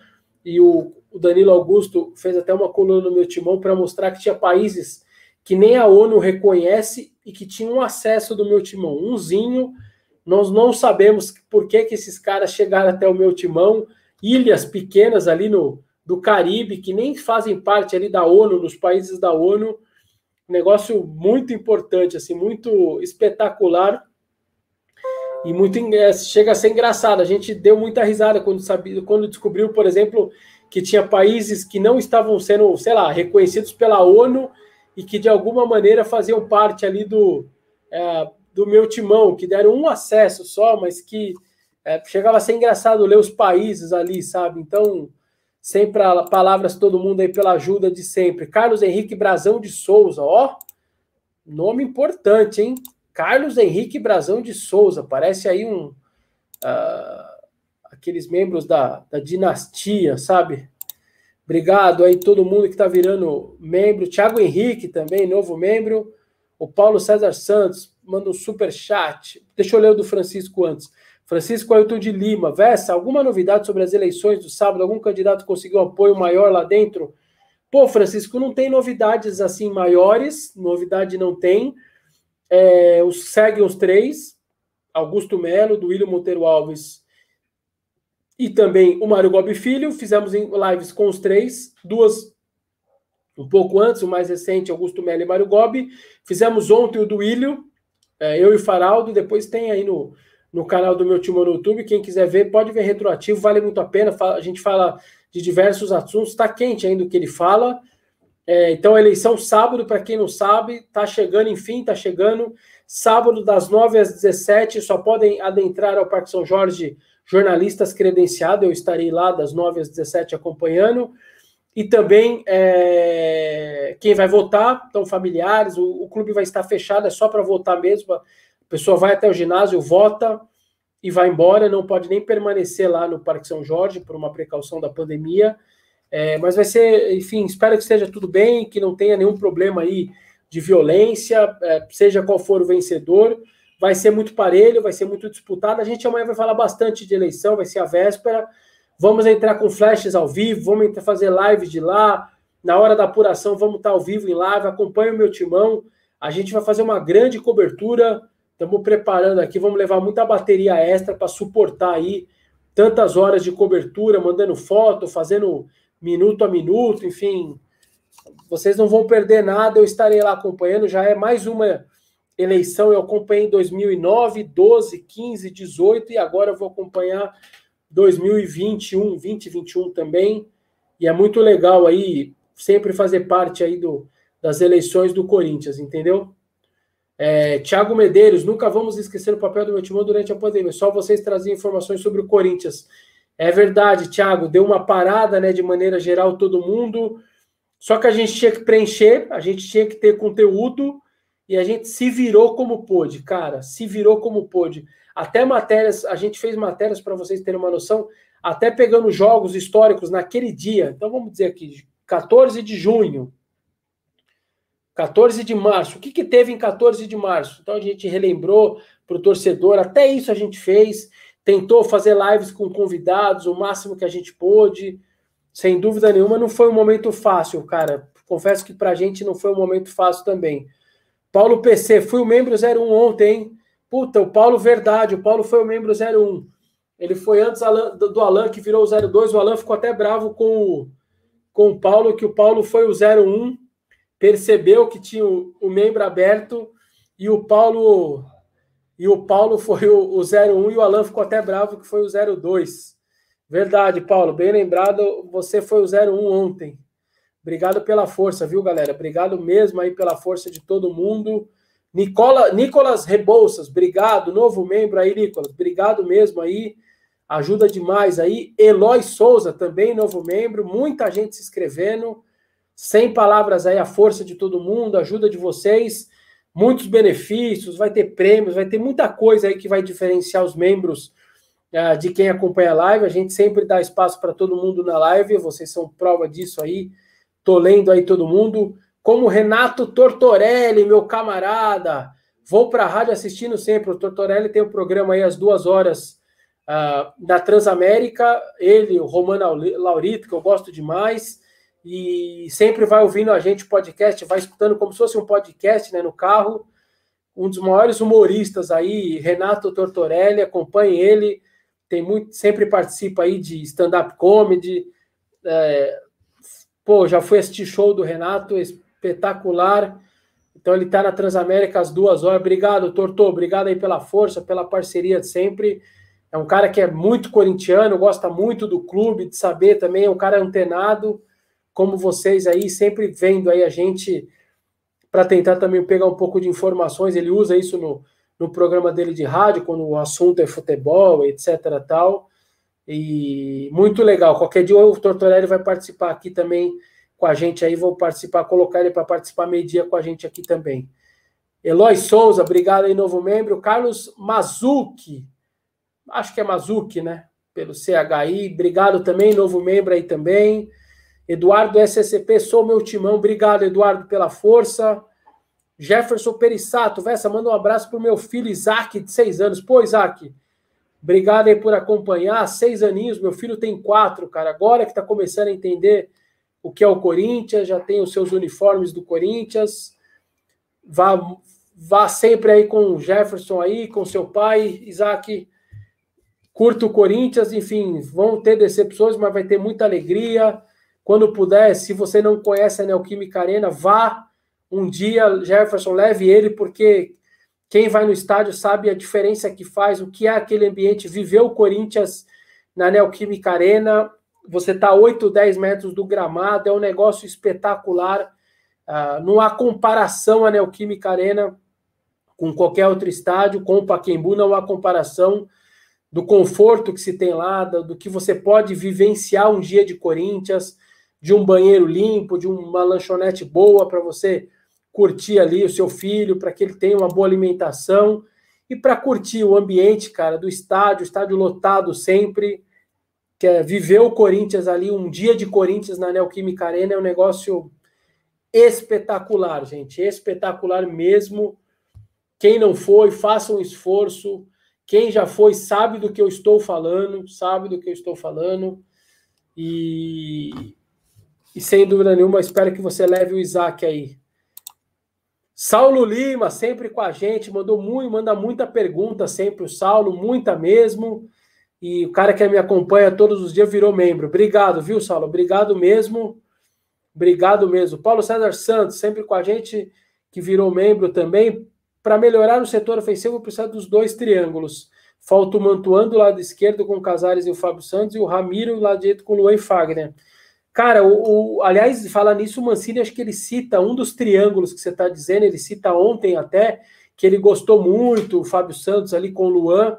Speaker 1: E o, o Danilo Augusto fez até uma coluna no meu timão para mostrar que tinha países que nem a ONU reconhece e que tinham acesso do meu timão. Umzinho, nós não sabemos por que, que esses caras chegaram até o meu timão, ilhas pequenas ali no do Caribe, que nem fazem parte ali da ONU, dos países da ONU. Negócio muito importante, assim, muito espetacular e muito é, chega a ser engraçado. A gente deu muita risada quando sabia, quando descobriu, por exemplo, que tinha países que não estavam sendo, sei lá, reconhecidos pela ONU e que de alguma maneira faziam parte ali do, é, do meu timão, que deram um acesso só, mas que é, chegava a ser engraçado ler os países ali, sabe? Então, sempre a, palavras todo mundo aí pela ajuda de sempre. Carlos Henrique Brazão de Souza, ó, nome importante, hein? Carlos Henrique Brazão de Souza, parece aí um. Uh, aqueles membros da, da dinastia, sabe? Obrigado aí todo mundo que está virando membro. Tiago Henrique também, novo membro. O Paulo César Santos manda um super chat. Deixa eu ler o do Francisco antes. Francisco Ailton de Lima. Vessa, alguma novidade sobre as eleições do sábado? Algum candidato conseguiu apoio maior lá dentro? Pô, Francisco, não tem novidades assim maiores. Novidade não tem. É, os, seguem os três. Augusto Melo, William Monteiro Alves e também o Mário Gobi Filho. Fizemos lives com os três, duas um pouco antes, o mais recente, Augusto Melo e Mário Gobi. Fizemos ontem o do Willio, é, eu e o Faraldo. Depois tem aí no, no canal do meu time no YouTube. Quem quiser ver, pode ver retroativo, vale muito a pena. A gente fala de diversos assuntos, está quente ainda o que ele fala. É, então, a eleição sábado, para quem não sabe, está chegando, enfim, está chegando. Sábado, das 9 às 17, só podem adentrar ao Parque São Jorge jornalistas credenciados, eu estarei lá das 9 às 17 acompanhando. E também é, quem vai votar, então familiares, o, o, clube vai estar fechado, é só para votar mesmo. A pessoa vai até o ginásio, vota e vai embora, não pode nem permanecer lá no Parque São Jorge por uma precaução da pandemia. É, mas vai ser, enfim, espero que esteja tudo bem, que não tenha nenhum problema aí de violência, é, seja qual for o vencedor vai ser muito parelho, vai ser muito disputado. A gente amanhã vai falar bastante de eleição, vai ser a véspera. Vamos entrar com flashes ao vivo, vamos fazer lives de lá. Na hora da apuração, vamos estar ao vivo em live. Acompanhe o meu timão. A gente vai fazer uma grande cobertura. Estamos preparando aqui, vamos levar muita bateria extra para suportar aí tantas horas de cobertura, mandando foto, fazendo minuto a minuto, enfim. Vocês não vão perder nada, eu estarei lá acompanhando. Já é mais uma eleição eu acompanhei em 2009, 12, 15, 18 e agora eu vou acompanhar 2021, 2021 também. E é muito legal aí sempre fazer parte aí do, das eleições do Corinthians, entendeu? É, Tiago Medeiros, nunca vamos esquecer o papel do meu timão durante a pandemia. Só vocês traziam informações sobre o Corinthians. É verdade, Tiago, deu uma parada, né, de maneira geral, todo mundo. Só que a gente tinha que preencher, a gente tinha que ter conteúdo e a gente se virou como pôde, cara, se virou como pôde. Até matérias, a gente fez matérias para vocês terem uma noção, até pegando jogos históricos naquele dia. Então vamos dizer aqui, 14 de junho, 14 de março. O que, que teve em 14 de março? Então a gente relembrou para o torcedor, até isso a gente fez, tentou fazer lives com convidados, o máximo que a gente pôde. Sem dúvida nenhuma, não foi um momento fácil, cara. Confesso que para a gente não foi um momento fácil também. Paulo PC, fui o membro 01 ontem, hein? Puta, o Paulo, verdade, o Paulo foi o membro 01. Ele foi antes do Alan, que virou o 02. O Alan ficou até bravo com o, com o Paulo, que o Paulo foi o 01, percebeu que tinha o, o membro aberto e o Paulo e o Paulo foi o, o 01 e o Alan ficou até bravo que foi o 02. Verdade, Paulo, bem lembrado, você foi o 01 ontem. Obrigado pela força, viu, galera? Obrigado mesmo aí pela força de todo mundo. Nicola, Nicolas Rebouças, obrigado. Novo membro aí, Nicolas. Obrigado mesmo aí. Ajuda demais aí. Eloy Souza, também novo membro. Muita gente se inscrevendo. Sem palavras aí, a força de todo mundo, ajuda de vocês. Muitos benefícios, vai ter prêmios, vai ter muita coisa aí que vai diferenciar os membros uh, de quem acompanha a live. A gente sempre dá espaço para todo mundo na live, vocês são prova disso aí. Tô lendo aí todo mundo. Como Renato Tortorelli, meu camarada. Vou para a rádio assistindo sempre. O Tortorelli tem o um programa aí às duas horas uh, da Transamérica. Ele, o Romano Laurito, que eu gosto demais. E sempre vai ouvindo a gente podcast, vai escutando como se fosse um podcast né, no carro. Um dos maiores humoristas aí, Renato Tortorelli, acompanhe ele. Tem muito, sempre participa aí de stand-up comedy. É, pô, já fui assistir show do Renato, espetacular. Então ele está na Transamérica às duas horas. Obrigado, Torto. Obrigado aí pela força, pela parceria de sempre. É um cara que é muito corintiano, gosta muito do clube, de saber também, é um cara antenado, como vocês aí, sempre vendo aí a gente para tentar também pegar um pouco de informações. Ele usa isso no, no programa dele de rádio, quando o assunto é futebol, etc. tal. E muito legal. Qualquer dia o Tortorelli vai participar aqui também com a gente aí, vou participar, colocar ele para participar meio-dia com a gente aqui também. Eloy Souza, obrigado aí, novo membro. Carlos Mazuki, acho que é Mazuki, né? Pelo CHI, obrigado também, novo membro aí também. Eduardo SCP, sou meu timão, obrigado, Eduardo, pela força. Jefferson Perissato, Vessa, manda um abraço pro meu filho Isaac, de seis anos. Pô, Isaac, obrigado aí por acompanhar. Seis aninhos, meu filho tem quatro, cara. Agora que tá começando a entender o que é o Corinthians, já tem os seus uniformes do Corinthians. Vá, vá sempre aí com o Jefferson aí, com seu pai, Isaac. Curta o Corinthians, enfim, vão ter decepções, mas vai ter muita alegria. Quando puder, se você não conhece a Neoquímica Arena, vá um dia, Jefferson, leve ele, porque quem vai no estádio sabe a diferença que faz, o que é aquele ambiente, viver o Corinthians na Neoquímica Arena você está a 8, 10 metros do gramado, é um negócio espetacular. Uh, não há comparação a Neoquímica Arena com qualquer outro estádio, com o Paquembu, não há comparação do conforto que se tem lá, do que você pode vivenciar um dia de Corinthians, de um banheiro limpo, de uma lanchonete boa para você curtir ali o seu filho, para que ele tenha uma boa alimentação e para curtir o ambiente, cara, do estádio, estádio lotado sempre que é viver o Corinthians ali, um dia de Corinthians na Neoquímica Arena é um negócio espetacular, gente, espetacular mesmo. Quem não foi, faça um esforço. Quem já foi sabe do que eu estou falando, sabe do que eu estou falando. E, e sem dúvida nenhuma, espero que você leve o Isaac aí. Saulo Lima, sempre com a gente, mandou muito, manda muita pergunta sempre, o Saulo, muita mesmo. E o cara que me acompanha todos os dias virou membro. Obrigado, viu, Saulo? Obrigado mesmo. Obrigado mesmo. Paulo César Santos, sempre com a gente, que virou membro também. Para melhorar o setor ofensivo, precisa dos dois triângulos. Falta o Mantuan do lado esquerdo com o Casares e o Fábio Santos e o Ramiro do lado direito com o Luan Fagner. Cara, o, o, aliás, fala nisso, o Mancini, acho que ele cita um dos triângulos que você está dizendo, ele cita ontem até, que ele gostou muito, o Fábio Santos ali com o Luan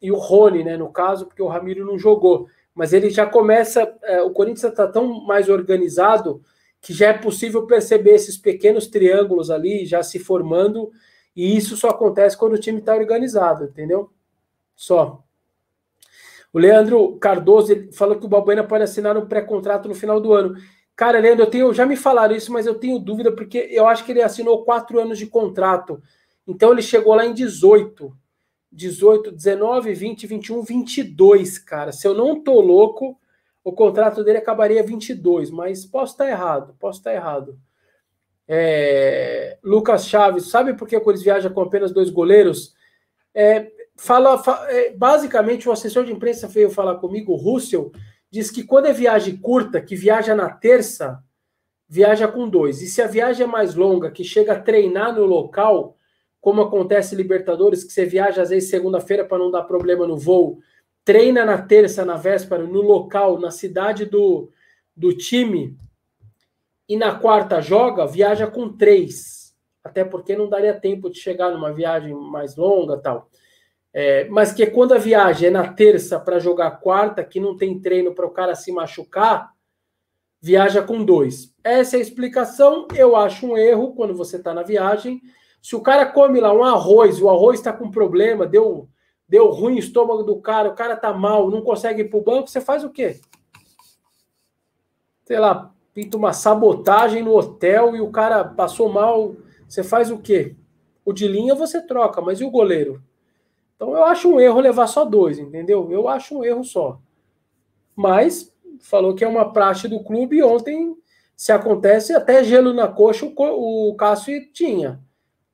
Speaker 1: e o Rony, né, no caso, porque o Ramiro não jogou. Mas ele já começa. É, o Corinthians está tão mais organizado que já é possível perceber esses pequenos triângulos ali já se formando, e isso só acontece quando o time está organizado, entendeu? Só. O Leandro Cardoso falou que o Balbuena pode assinar um pré-contrato no final do ano. Cara, Leandro, eu tenho, já me falaram isso, mas eu tenho dúvida, porque eu acho que ele assinou quatro anos de contrato. Então ele chegou lá em 18. 18, 19, 20, 21, 22, cara. Se eu não tô louco, o contrato dele acabaria 22, mas posso estar errado, posso estar errado. É, Lucas Chaves, sabe por que o Corinthians viaja com apenas dois goleiros? É, fala, é, basicamente, o assessor de imprensa veio falar comigo, o Russell, diz que quando é viagem curta, que viaja na terça, viaja com dois. E se a viagem é mais longa, que chega a treinar no local, como acontece em Libertadores, que você viaja às vezes segunda-feira para não dar problema no voo, treina na terça, na véspera, no local, na cidade do, do time, e na quarta joga, viaja com três. Até porque não daria tempo de chegar numa viagem mais longa tal. É, mas que quando a viagem é na terça para jogar quarta, que não tem treino para o cara se machucar, viaja com dois. Essa é a explicação. Eu acho um erro quando você está na viagem se o cara come lá um arroz, o arroz está com problema, deu deu ruim o estômago do cara, o cara tá mal, não consegue ir pro banco, você faz o quê? Sei lá, pinta uma sabotagem no hotel e o cara passou mal, você faz o quê? O de linha você troca, mas e o goleiro? Então eu acho um erro levar só dois, entendeu? Eu acho um erro só. Mas falou que é uma praxe do clube e ontem, se acontece, até gelo na coxa o, o Cássio tinha.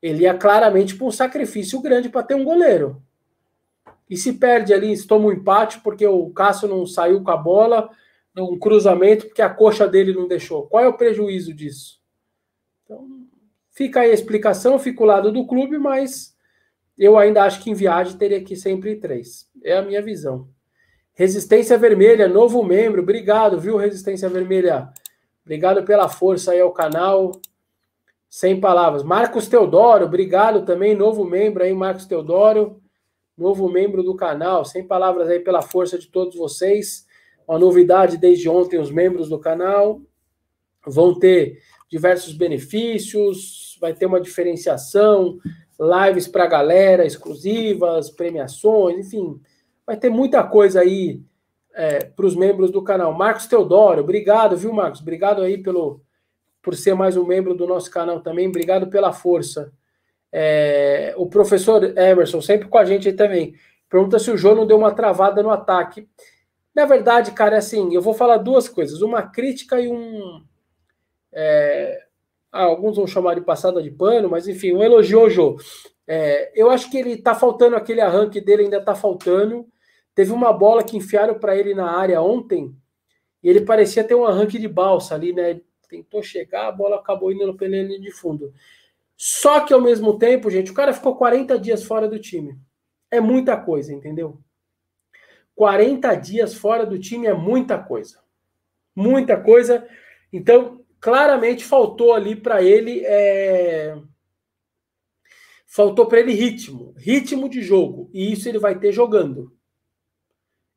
Speaker 1: Ele ia claramente para um sacrifício grande para ter um goleiro. E se perde ali, se toma um empate porque o Cássio não saiu com a bola, um cruzamento porque a coxa dele não deixou. Qual é o prejuízo disso? Então, fica aí a explicação, fica o lado do clube, mas eu ainda acho que em viagem teria que sempre três. É a minha visão. Resistência Vermelha, novo membro. Obrigado, viu, Resistência Vermelha? Obrigado pela força aí ao canal. Sem palavras. Marcos Teodoro, obrigado também, novo membro aí, Marcos Teodoro. Novo membro do canal. Sem palavras aí pela força de todos vocês. Uma novidade desde ontem, os membros do canal vão ter diversos benefícios, vai ter uma diferenciação, lives para galera exclusivas, premiações, enfim Vai ter muita coisa aí é, para os membros do canal. Marcos Teodoro, obrigado, viu, Marcos? Obrigado aí pelo, por ser mais um membro do nosso canal também. Obrigado pela força. É, o professor Emerson, sempre com a gente aí também. Pergunta se o João não deu uma travada no ataque. Na verdade, cara, é assim, eu vou falar duas coisas: uma crítica e um. É, ah, alguns vão chamar de passada de pano, mas enfim, um elogio ao Jô. É, eu acho que ele tá faltando aquele arranque dele, ainda tá faltando. Teve uma bola que enfiaram para ele na área ontem e ele parecia ter um arranque de balsa ali, né? Tentou chegar, a bola acabou indo no pneu de fundo. Só que ao mesmo tempo, gente, o cara ficou 40 dias fora do time. É muita coisa, entendeu? 40 dias fora do time é muita coisa. Muita coisa. Então, claramente faltou ali para ele. É... Faltou para ele ritmo. Ritmo de jogo. E isso ele vai ter jogando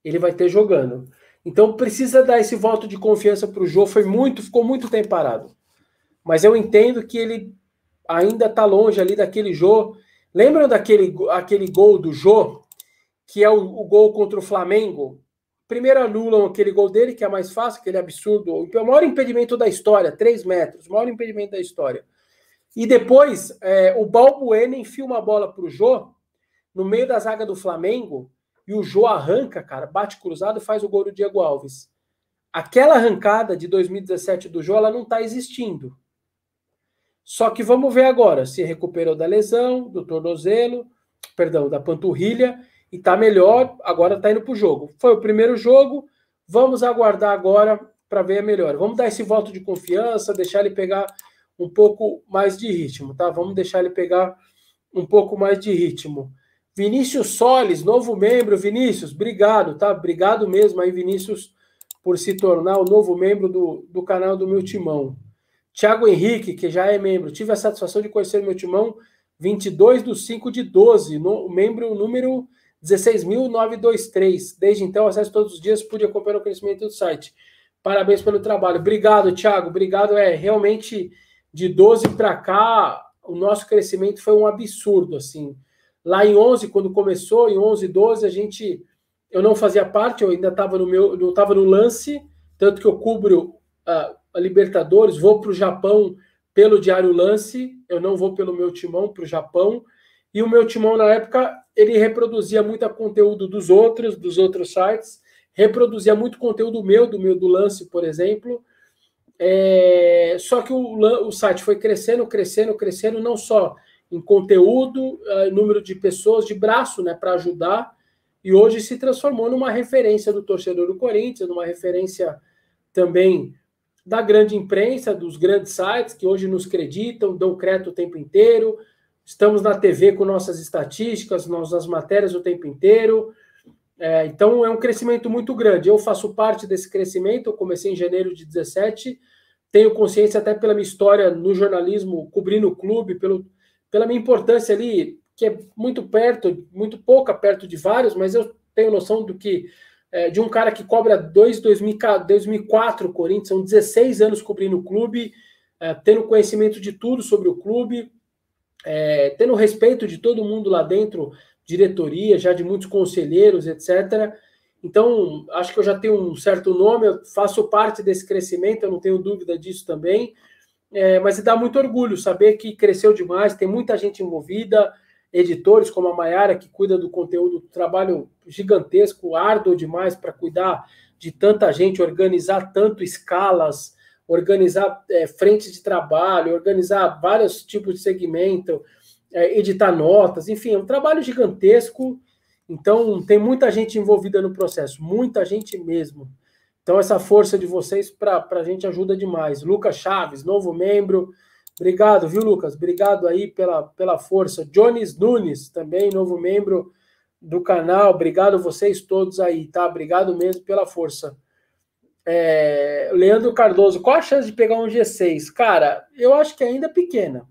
Speaker 1: ele vai ter jogando. Então precisa dar esse voto de confiança para o Jô. Foi muito, ficou muito tempo parado. Mas eu entendo que ele ainda está longe ali daquele Jô. Lembram daquele aquele gol do Jô, que é o, o, gol contra o Flamengo? Primeiro anulam aquele gol dele, que é mais fácil, aquele absurdo. O maior impedimento da história, 3 metros, o maior impedimento da história. E depois é, o Balbuena enfia uma bola para o Jô, no meio da zaga do Flamengo, e o Jô arranca, cara, bate cruzado faz o gol do Diego Alves. Aquela arrancada de 2017 do Jô, ela não está existindo. Só que vamos ver agora se recuperou da lesão, do tornozelo, perdão, da panturrilha e está melhor, agora está indo para o jogo. Foi o primeiro jogo, vamos aguardar agora para ver a melhor. Vamos dar esse voto de confiança, deixar ele pegar um pouco mais de ritmo, tá? Vamos deixar ele pegar um pouco mais de ritmo. Vinícius Soles, novo membro. Vinícius, obrigado, tá? Obrigado mesmo aí, Vinícius, por se tornar o novo membro do, do canal do meu timão. Tiago Henrique, que já é membro, tive a satisfação de conhecer meu timão 22 do 5 de 12, no, membro número 16.923. Desde então, acesso todos os dias, pude acompanhar o crescimento do site. Parabéns pelo trabalho. Obrigado, Tiago. Obrigado. É realmente de 12 para cá, o nosso crescimento foi um absurdo, assim. Lá em 11, quando começou, em 11, 12, a gente. Eu não fazia parte, eu ainda estava no meu. não estava no lance, tanto que eu cubro a Libertadores, vou para o Japão pelo Diário Lance, eu não vou pelo meu timão para o Japão. E o meu timão, na época, ele reproduzia muito conteúdo dos outros, dos outros sites, reproduzia muito conteúdo meu, do meu do lance, por exemplo. É... Só que o, o site foi crescendo, crescendo, crescendo, não só em conteúdo, em número de pessoas de braço né, para ajudar, e hoje se transformou numa referência do torcedor do Corinthians, numa referência também da grande imprensa, dos grandes sites que hoje nos creditam, dão crédito o tempo inteiro. Estamos na TV com nossas estatísticas, nossas matérias o tempo inteiro. É, então é um crescimento muito grande. Eu faço parte desse crescimento, eu comecei em janeiro de 17, tenho consciência até pela minha história no jornalismo, cobrindo o clube, pelo, pela minha importância ali, que é muito perto, muito pouca perto de vários, mas eu tenho noção do que é, de um cara que cobra 2 2004 Corinthians, são 16 anos cobrindo o clube, é, tendo conhecimento de tudo sobre o clube, é, tendo respeito de todo mundo lá dentro, diretoria, já de muitos conselheiros, etc. Então, acho que eu já tenho um certo nome, eu faço parte desse crescimento, eu não tenho dúvida disso também. É, mas dá muito orgulho saber que cresceu demais, tem muita gente envolvida, editores como a Maiara, que cuida do conteúdo, trabalho gigantesco, árduo demais para cuidar de tanta gente, organizar tanto escalas, organizar é, frentes de trabalho, organizar vários tipos de segmento, é, editar notas, enfim, é um trabalho gigantesco. Então, tem muita gente envolvida no processo, muita gente mesmo. Então, essa força de vocês para a gente ajuda demais. Lucas Chaves, novo membro. Obrigado, viu, Lucas? Obrigado aí pela, pela força. Jones Nunes, também novo membro do canal. Obrigado vocês todos aí, tá? Obrigado mesmo pela força. É, Leandro Cardoso, qual a chance de pegar um G6? Cara, eu acho que ainda é pequena.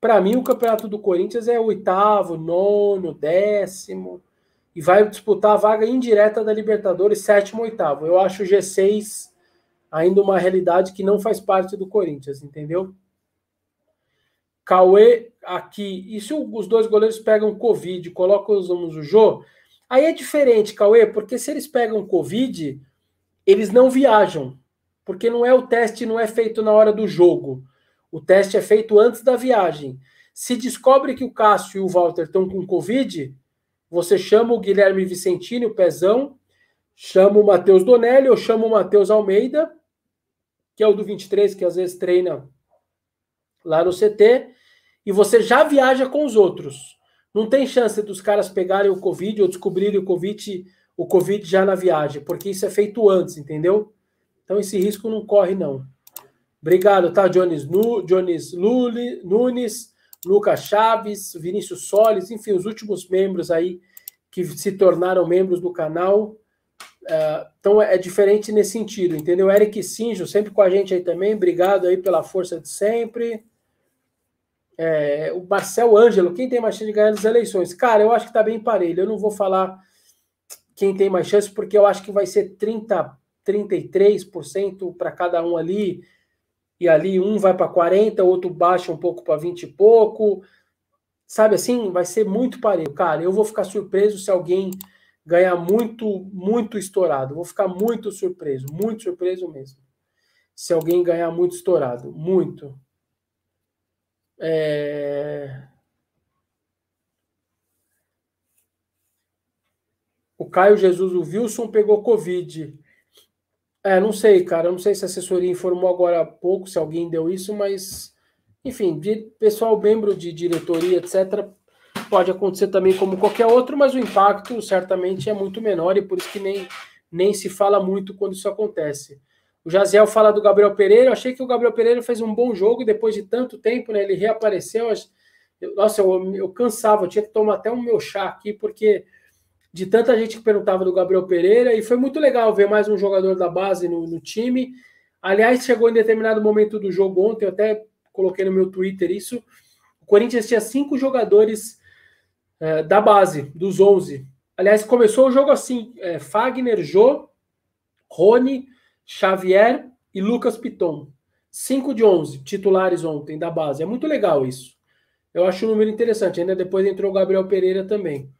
Speaker 1: Para mim, o campeonato do Corinthians é oitavo, nono, décimo e vai disputar a vaga indireta da Libertadores, sétimo, oitavo. Eu acho o G6 ainda uma realidade que não faz parte do Corinthians, entendeu? Cauê aqui. E se os dois goleiros pegam Covid, colocam o Jô? Aí é diferente, Cauê, porque se eles pegam Covid, eles não viajam. Porque não é o teste, não é feito na hora do jogo. O teste é feito antes da viagem. Se descobre que o Cássio e o Walter estão com Covid, você chama o Guilherme Vicentini, o Pezão, chama o Matheus Donelli ou chama o Matheus Almeida, que é o do 23, que às vezes treina lá no CT, e você já viaja com os outros. Não tem chance dos caras pegarem o Covid ou descobrirem o Covid, o COVID já na viagem, porque isso é feito antes, entendeu? Então esse risco não corre, não. Obrigado, tá, Jones, nu, Jones Nunes. Lucas Chaves, Vinícius Solis, enfim, os últimos membros aí que se tornaram membros do canal. Uh, então é diferente nesse sentido, entendeu? Eric Sinjo, sempre com a gente aí também, obrigado aí pela força de sempre. É, o Marcel Ângelo, quem tem mais chance de ganhar as eleições? Cara, eu acho que tá bem parelho. Eu não vou falar quem tem mais chance, porque eu acho que vai ser 30, 33% para cada um ali e ali um vai para 40, outro baixa um pouco para 20 e pouco. Sabe assim, vai ser muito parelho. Cara, eu vou ficar surpreso se alguém ganhar muito, muito estourado. Vou ficar muito surpreso, muito surpreso mesmo. Se alguém ganhar muito estourado, muito. É... O Caio Jesus, o Wilson pegou Covid. É, não sei, cara. Não sei se a assessoria informou agora há pouco, se alguém deu isso, mas, enfim, pessoal, membro de diretoria, etc., pode acontecer também como qualquer outro, mas o impacto certamente é muito menor e por isso que nem, nem se fala muito quando isso acontece. O Jaziel fala do Gabriel Pereira. Eu achei que o Gabriel Pereira fez um bom jogo depois de tanto tempo, né? Ele reapareceu. Eu, nossa, eu, eu cansava, eu tinha que tomar até um meu chá aqui, porque de tanta gente que perguntava do Gabriel Pereira, e foi muito legal ver mais um jogador da base no, no time. Aliás, chegou em determinado momento do jogo ontem, eu até coloquei no meu Twitter isso. O Corinthians tinha cinco jogadores é, da base, dos 11. Aliás, começou o jogo assim: é, Fagner, Jô, Rony, Xavier e Lucas Piton. Cinco de 11 titulares ontem da base. É muito legal isso. Eu acho um número interessante. Ainda depois entrou o Gabriel Pereira também.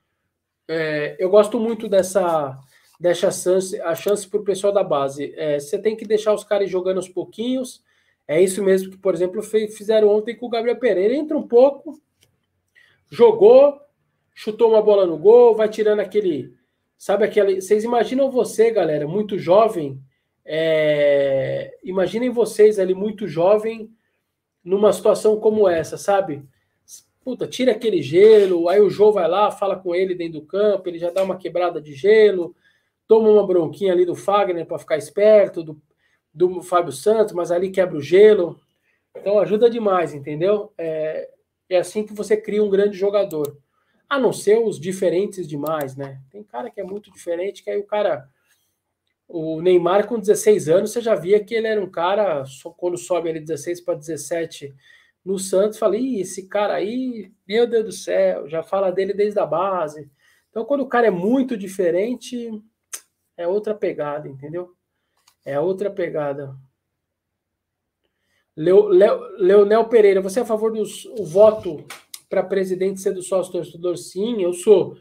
Speaker 1: É, eu gosto muito dessa, dessa chance, a chance para o pessoal da base. É, você tem que deixar os caras jogando aos pouquinhos. É isso mesmo que, por exemplo, fizeram ontem com o Gabriel Pereira. Entra um pouco, jogou, chutou uma bola no gol, vai tirando aquele. Sabe aquele. Vocês imaginam você, galera, muito jovem. É, imaginem vocês ali, muito jovem, numa situação como essa, sabe? Puta, tira aquele gelo, aí o João vai lá, fala com ele dentro do campo, ele já dá uma quebrada de gelo, toma uma bronquinha ali do Fagner para ficar esperto, do, do Fábio Santos, mas ali quebra o gelo. Então ajuda demais, entendeu? É, é assim que você cria um grande jogador. A não ser os diferentes demais, né? Tem cara que é muito diferente, que aí o cara. O Neymar, com 16 anos, você já via que ele era um cara, quando sobe ele 16 para 17 no Santos, falei, esse cara aí, meu Deus do céu, já fala dele desde a base. Então, quando o cara é muito diferente, é outra pegada, entendeu? É outra pegada. Leo, Leo, Leonel Pereira, você é a favor do voto para presidente ser do sócio torcedor, sim, eu sou.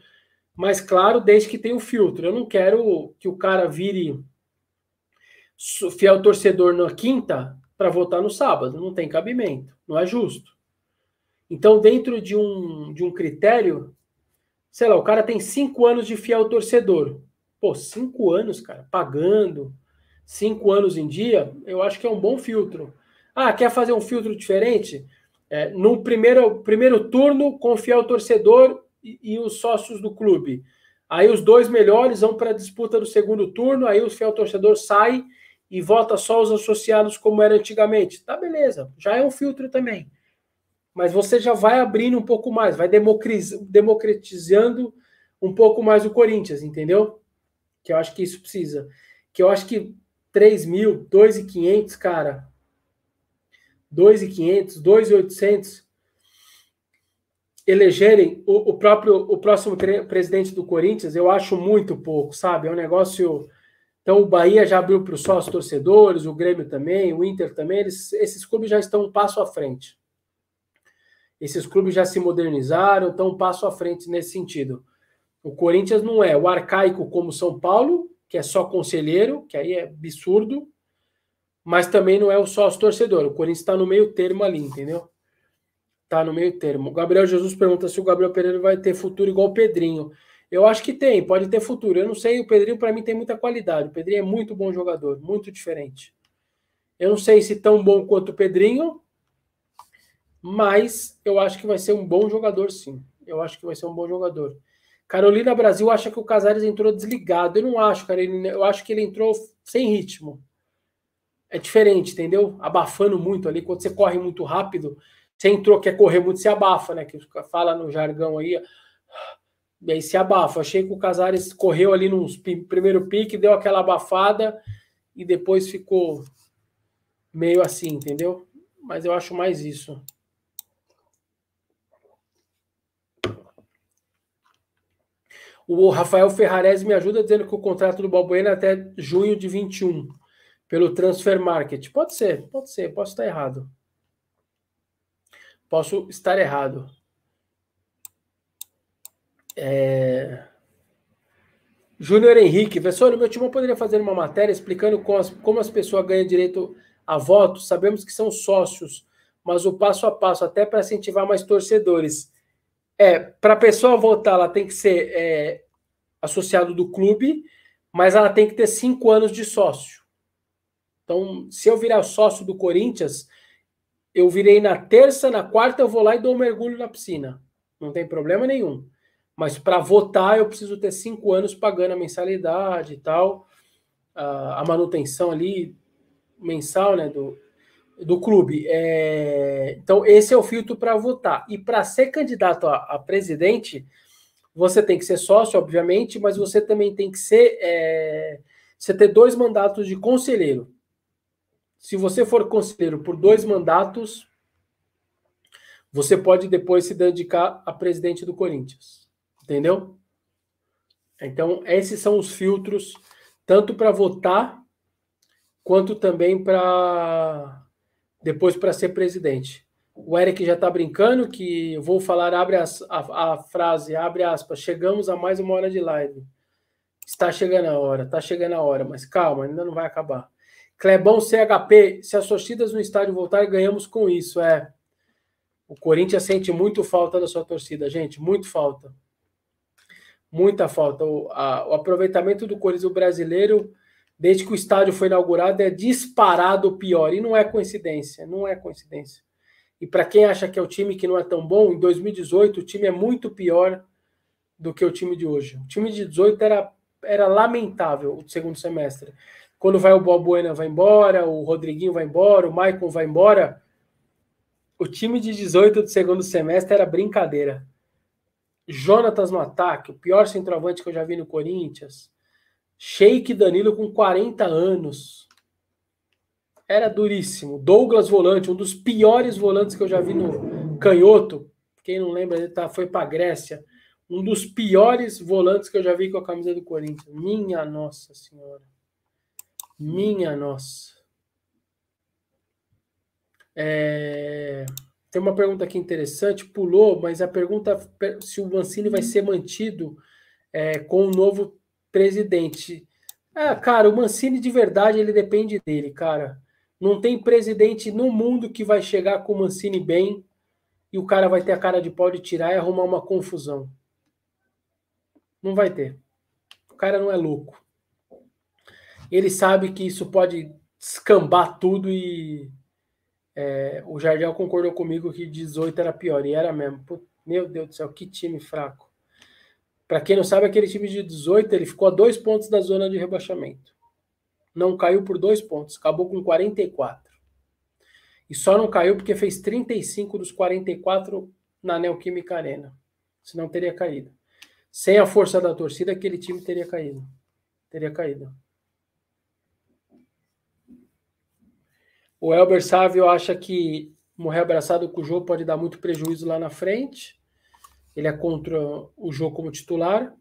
Speaker 1: Mas claro, desde que tenha o filtro. Eu não quero que o cara vire fiel torcedor na quinta para votar no sábado. Não tem cabimento, não é justo. Então, dentro de um, de um critério, sei lá, o cara tem cinco anos de fiel torcedor. Pô, cinco anos, cara, pagando, cinco anos em dia, eu acho que é um bom filtro. Ah, quer fazer um filtro diferente? É, no primeiro, primeiro turno, com o torcedor e, e os sócios do clube. Aí os dois melhores vão para a disputa do segundo turno, aí o fiel torcedor sai e vota só os associados como era antigamente. Tá, beleza, já é um filtro também. Mas você já vai abrindo um pouco mais, vai democratizando um pouco mais o Corinthians, entendeu? Que eu acho que isso precisa. Que eu acho que 3 mil, 2.500, cara. 2.500, 2.800 elegerem o, o, próprio o próximo presidente do Corinthians, eu acho muito pouco, sabe? É um negócio então, o Bahia já abriu para os sócios torcedores, o Grêmio também, o Inter também. Eles, esses clubes já estão um passo à frente. Esses clubes já se modernizaram, estão um passo à frente nesse sentido. O Corinthians não é o arcaico como São Paulo, que é só conselheiro, que aí é absurdo, mas também não é o sócio torcedor. O Corinthians está no meio termo ali, entendeu? Está no meio termo. O Gabriel Jesus pergunta se o Gabriel Pereira vai ter futuro igual o Pedrinho. Eu acho que tem, pode ter futuro. Eu não sei, o Pedrinho para mim tem muita qualidade. O Pedrinho é muito bom jogador, muito diferente. Eu não sei se tão bom quanto o Pedrinho, mas eu acho que vai ser um bom jogador, sim. Eu acho que vai ser um bom jogador. Carolina Brasil acha que o Casares entrou desligado. Eu não acho, Carolina. Eu acho que ele entrou sem ritmo. É diferente, entendeu? Abafando muito ali. Quando você corre muito rápido, você entrou, quer correr muito, você abafa, né? Que fala no jargão aí. E aí se abafa. Achei que o Casares correu ali no primeiro pique, deu aquela abafada e depois ficou meio assim, entendeu? Mas eu acho mais isso. O Rafael Ferrarese me ajuda dizendo que o contrato do Balbuena é até junho de 21, pelo Transfer Market. Pode ser, pode ser, posso estar errado. Posso estar errado. É... Júnior Henrique, professor, meu time poderia fazer uma matéria explicando como as, como as pessoas ganham direito a voto. Sabemos que são sócios, mas o passo a passo, até para incentivar mais torcedores. É, para a pessoa votar, ela tem que ser é, associado do clube, mas ela tem que ter cinco anos de sócio. Então, se eu virar sócio do Corinthians, eu virei na terça, na quarta eu vou lá e dou um mergulho na piscina. Não tem problema nenhum. Mas para votar eu preciso ter cinco anos pagando a mensalidade e tal, a, manutenção ali mensal, né, do, do clube. É, então esse é o filtro para votar. E para ser candidato a, a, presidente, você tem que ser sócio, obviamente, mas você também tem que ser é, você ter dois mandatos de conselheiro. Se você for conselheiro por dois mandatos, você pode depois se dedicar a presidente do Corinthians. Entendeu? Então, esses são os filtros, tanto para votar, quanto também para depois para ser presidente. O Eric já está brincando que vou falar, abre as, a, a, frase, abre aspas, chegamos a mais uma hora de live. Está chegando a hora, está chegando a hora, mas calma, ainda não vai acabar. Clebão CHP, se as torcidas no estádio voltarem, ganhamos com isso. É. O Corinthians sente muito falta da sua torcida, gente, muito falta muita falta. O, a, o aproveitamento do Corinthians brasileiro, desde que o estádio foi inaugurado, é disparado pior. E não é coincidência, não é coincidência. E para quem acha que é o time que não é tão bom, em 2018 o time é muito pior do que o time de hoje. O time de 18 era, era lamentável o segundo semestre. Quando vai o Balbuena vai embora, o Rodriguinho vai embora, o Maicon vai embora. O time de 18 do segundo semestre era brincadeira. Jonatas no ataque, o pior centroavante que eu já vi no Corinthians. Sheik Danilo com 40 anos. Era duríssimo. Douglas Volante, um dos piores volantes que eu já vi no Canhoto. Quem não lembra, ele tá, foi para Grécia. Um dos piores volantes que eu já vi com a camisa do Corinthians. Minha Nossa Senhora. Minha Nossa. É... tem uma pergunta aqui interessante, pulou, mas a pergunta se o Mancini vai ser mantido é, com o novo presidente. Ah, cara, o Mancini de verdade ele depende dele, cara. Não tem presidente no mundo que vai chegar com o Mancini bem e o cara vai ter a cara de pau de tirar e arrumar uma confusão. Não vai ter. O cara não é louco. Ele sabe que isso pode escambar tudo e é, o Jardel concordou comigo que 18 era pior, e era mesmo. meu Deus do céu, que time fraco. Para quem não sabe, aquele time de 18 ele ficou a dois pontos da zona de rebaixamento. Não caiu por dois pontos, acabou com 44. E só não caiu porque fez 35 dos 44 na Neoquímica Arena. Senão teria caído. Sem a força da torcida, aquele time teria caído. Teria caído. O Elber Sávio acha que morrer abraçado com o jogo pode dar muito prejuízo lá na frente. Ele é contra o jogo como titular.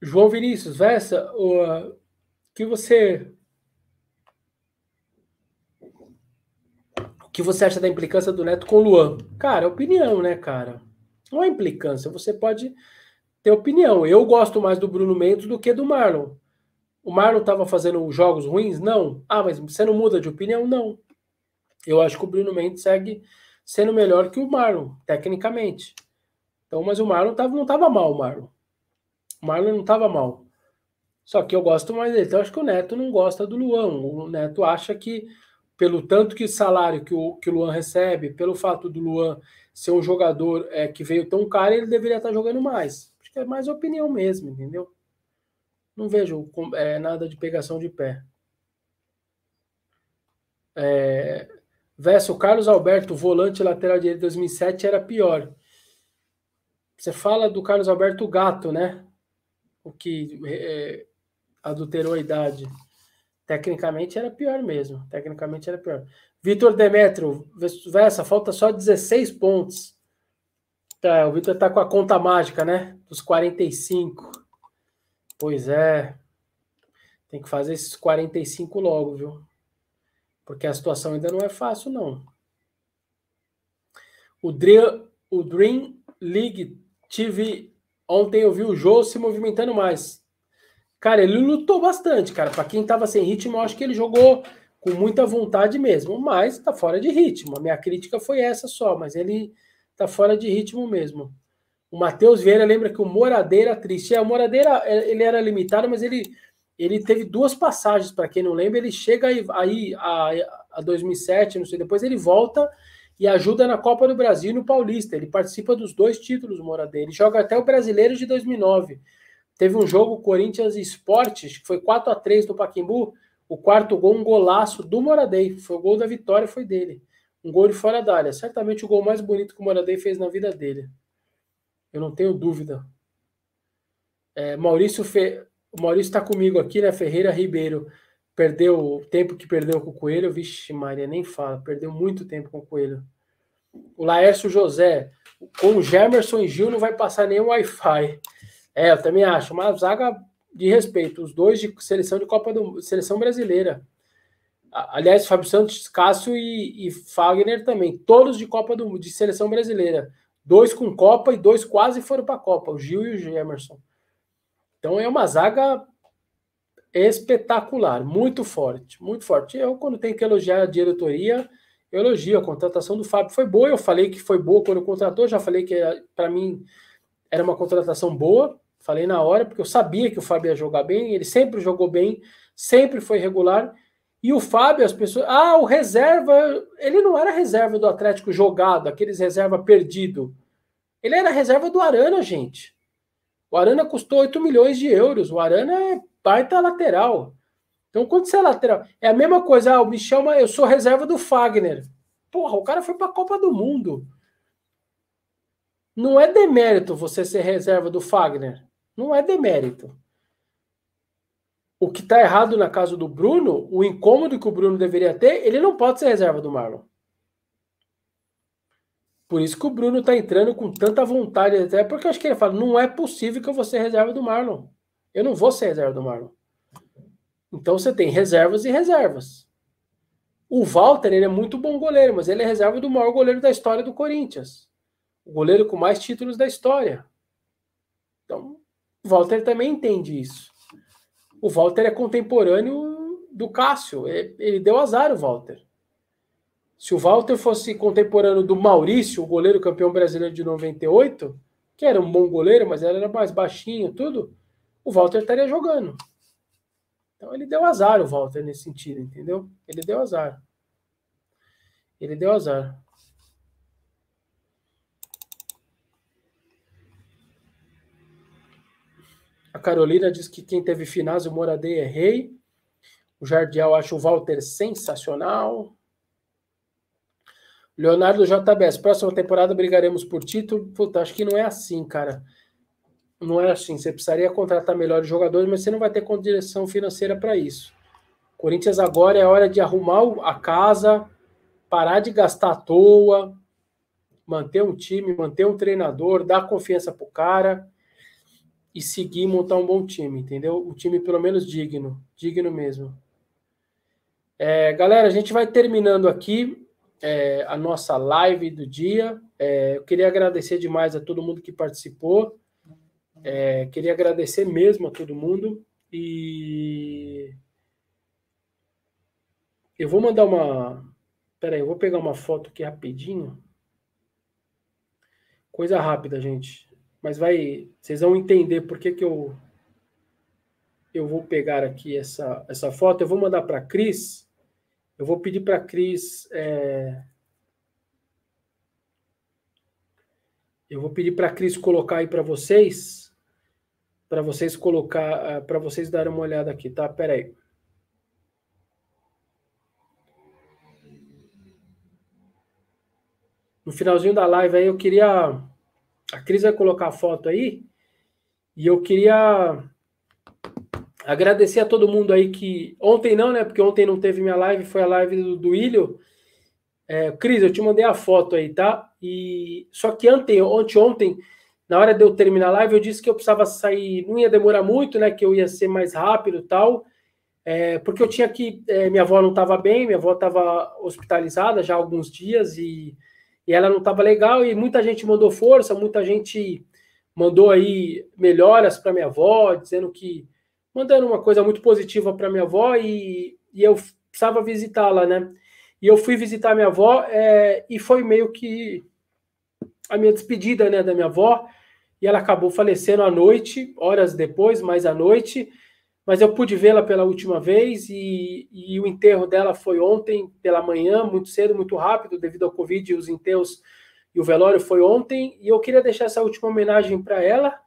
Speaker 1: João Vinícius, Vessa, o que você o que você acha da implicância do Neto com o Luan? Cara, opinião, né, cara? Não é implicância, você pode ter opinião. Eu gosto mais do Bruno Mendes do que do Marlon. O Marlon estava fazendo jogos ruins? Não. Ah, mas você não muda de opinião? Não. Eu acho que o Bruno Mendes segue sendo melhor que o Marlon, tecnicamente. Então, mas o Marlon tava, não estava mal, o Marlon. O Marlon não estava mal. Só que eu gosto mais dele. Então, acho que o Neto não gosta do Luan. O Neto acha que, pelo tanto que salário que o, que o Luan recebe, pelo fato do Luan ser um jogador é, que veio tão caro, ele deveria estar jogando mais. Acho que é mais opinião mesmo, entendeu? Não vejo é, nada de pegação de pé. É, verso Carlos Alberto, volante lateral direito 2007 era pior. Você fala do Carlos Alberto Gato, né? O que é, adulterou a idade. Tecnicamente era pior mesmo. Tecnicamente era pior. Vitor Demetrio, Versa, falta só 16 pontos. Tá, o Vitor tá com a conta mágica, né? Dos 45. Pois é. Tem que fazer esses 45 logo, viu? Porque a situação ainda não é fácil, não. O Dream, o Dream League TV ontem eu vi o Jô se movimentando mais. Cara, ele lutou bastante, cara. Para quem tava sem ritmo, eu acho que ele jogou com muita vontade mesmo, mas tá fora de ritmo. A minha crítica foi essa só, mas ele tá fora de ritmo mesmo. O Matheus Vieira lembra que o Moradeira triste. É, o Moradeira ele era limitado, mas ele, ele teve duas passagens, para quem não lembra. Ele chega aí, aí a, a 2007, não sei, depois ele volta e ajuda na Copa do Brasil e no Paulista. Ele participa dos dois títulos, Moradeira. Ele joga até o Brasileiro de 2009. Teve um jogo Corinthians Esportes, que foi 4 a 3 do Paquimbu. O quarto gol, um golaço do Moradei. Foi o gol da vitória, foi dele. Um gol de fora da área. Certamente o gol mais bonito que o Moradei fez na vida dele. Eu não tenho dúvida. É, Maurício Fe... O Maurício está comigo aqui, né? Ferreira Ribeiro perdeu o tempo que perdeu com o Coelho. Vixe, Maria, nem fala. Perdeu muito tempo com o Coelho. O Laércio José, com o Gemerson e Gil não vai passar nenhum Wi-Fi. É, eu também acho. Uma zaga de respeito. Os dois de seleção de Copa do Seleção Brasileira. Aliás, Fábio Santos, Cássio e, e Fagner também. Todos de Copa do, de Seleção Brasileira. Dois com Copa e dois quase foram para a Copa, o Gil e o Gemerson. Então é uma zaga espetacular, muito forte, muito forte. Eu, quando tenho que elogiar a diretoria, eu elogio. A contratação do Fábio foi boa. Eu falei que foi boa quando contratou, já falei que para mim era uma contratação boa. Falei na hora, porque eu sabia que o Fábio ia jogar bem, ele sempre jogou bem, sempre foi regular. E o Fábio, as pessoas. Ah, o reserva. Ele não era reserva do Atlético jogado, aqueles reserva perdido. Ele era reserva do Arana, gente. O Arana custou 8 milhões de euros. O Arana é baita lateral. Então, quando você é lateral. É a mesma coisa. Ah, o Michel, eu sou reserva do Fagner. Porra, o cara foi para a Copa do Mundo. Não é demérito você ser reserva do Fagner. Não é demérito. O que está errado na casa do Bruno, o incômodo que o Bruno deveria ter, ele não pode ser reserva do Marlon. Por isso que o Bruno está entrando com tanta vontade, até porque eu acho que ele fala: não é possível que eu vou ser reserva do Marlon. Eu não vou ser reserva do Marlon. Então você tem reservas e reservas. O Walter, ele é muito bom goleiro, mas ele é reserva do maior goleiro da história do Corinthians. O goleiro com mais títulos da história. Então, o Walter também entende isso. O Walter é contemporâneo do Cássio. Ele deu azar, o Walter. Se o Walter fosse contemporâneo do Maurício, o goleiro campeão brasileiro de 98, que era um bom goleiro, mas era mais baixinho, tudo, o Walter estaria jogando. Então ele deu azar, o Walter, nesse sentido, entendeu? Ele deu azar. Ele deu azar. A Carolina diz que quem teve finais, o Moradei é rei. O Jardial acha o Walter sensacional. Leonardo JBS, próxima temporada brigaremos por título. Puta, acho que não é assim, cara. Não é assim. Você precisaria contratar melhores jogadores, mas você não vai ter direção financeira para isso. Corinthians agora é hora de arrumar a casa, parar de gastar à toa, manter um time, manter um treinador, dar confiança pro cara e seguir montar um bom time, entendeu? Um time pelo menos digno, digno mesmo. É, galera, a gente vai terminando aqui é, a nossa live do dia. É, eu queria agradecer demais a todo mundo que participou. É, queria agradecer mesmo a todo mundo. E eu vou mandar uma. Peraí, eu vou pegar uma foto aqui rapidinho. Coisa rápida, gente. Mas vai. Vocês vão entender por que, que eu. Eu vou pegar aqui essa, essa foto. Eu vou mandar para a Cris eu vou pedir para a Cris. É... Eu vou pedir para a Cris colocar aí para vocês, para vocês colocar, é, para vocês darem uma olhada aqui, tá? Pera aí. No finalzinho da live aí eu queria a Cris vai colocar a foto aí e eu queria Agradecer a todo mundo aí que. Ontem não, né? Porque ontem não teve minha live, foi a live do, do Ilho. É, Cris, eu te mandei a foto aí, tá? E só que ontem, ontem, ontem, na hora de eu terminar a live, eu disse que eu precisava sair, não ia demorar muito, né? Que eu ia ser mais rápido tal. É, porque eu tinha que. É, minha avó não estava bem, minha avó estava hospitalizada já há alguns dias e, e ela não estava legal, e muita gente mandou força, muita gente mandou aí melhoras para minha avó, dizendo que mandando uma coisa muito positiva para minha avó e, e eu precisava visitá-la, né? E eu fui visitar minha avó é, e foi meio que a minha despedida, né, da minha avó. E ela acabou falecendo à noite, horas depois, mais à noite. Mas eu pude vê-la pela última vez e, e, o enterro dela foi ontem pela manhã, muito cedo, muito rápido, devido ao Covid. Os enterros e o velório foi ontem. E eu queria deixar essa última homenagem para ela,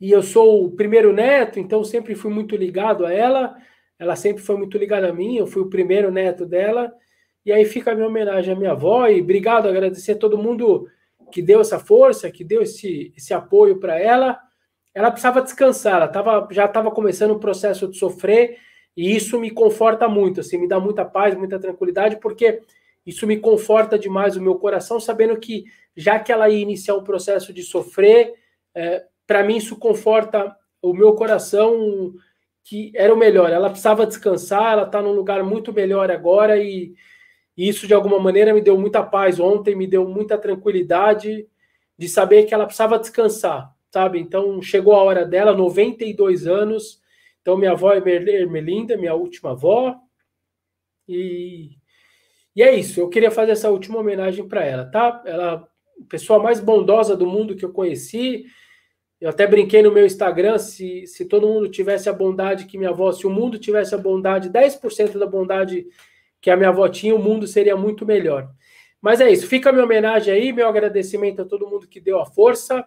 Speaker 1: e eu sou o primeiro neto, então sempre fui muito ligado a ela, ela sempre foi muito ligada a mim, eu fui o primeiro neto dela, e aí fica a minha homenagem à minha avó, e obrigado, agradecer a todo mundo que deu essa força, que deu esse, esse apoio para ela. Ela precisava descansar, ela tava, já estava começando o processo de sofrer, e isso me conforta muito, assim, me dá muita paz, muita tranquilidade, porque isso me conforta demais o meu coração, sabendo que já que ela ia iniciar um processo de sofrer, é, para mim isso conforta o meu coração que era o melhor. Ela precisava descansar, ela está num lugar muito melhor agora e, e, isso de alguma maneira me deu muita paz ontem, me deu muita tranquilidade de saber que ela precisava descansar, sabe? Então chegou a hora dela, 92 anos. Então minha avó é Ermelinda, minha última avó. E, e é isso, eu queria fazer essa última homenagem para ela, tá? Ela pessoa mais bondosa do mundo que eu conheci, eu até brinquei no meu Instagram, se, se todo mundo tivesse a bondade que minha avó, se o mundo tivesse a bondade, 10% da bondade que a minha avó tinha, o mundo seria muito melhor. Mas é isso, fica a minha homenagem aí, meu agradecimento a todo mundo que deu a força.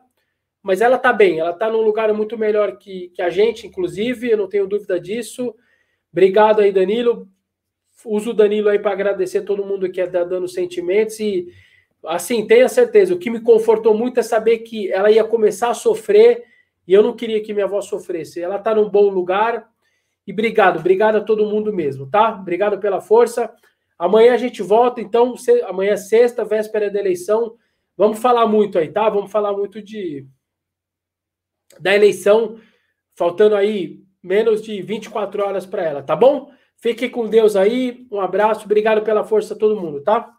Speaker 1: Mas ela tá bem, ela tá num lugar muito melhor que, que a gente, inclusive, eu não tenho dúvida disso. Obrigado aí, Danilo. Uso o Danilo aí para agradecer todo mundo que está dando sentimentos e assim, tenha certeza, o que me confortou muito é saber que ela ia começar a sofrer e eu não queria que minha avó sofresse. Ela está num bom lugar e obrigado, obrigado a todo mundo mesmo, tá? Obrigado pela força. Amanhã a gente volta, então, amanhã é sexta, véspera da eleição. Vamos falar muito aí, tá? Vamos falar muito de da eleição, faltando aí menos de 24 horas para ela, tá bom? Fique com Deus aí. Um abraço. Obrigado pela força a todo mundo, tá?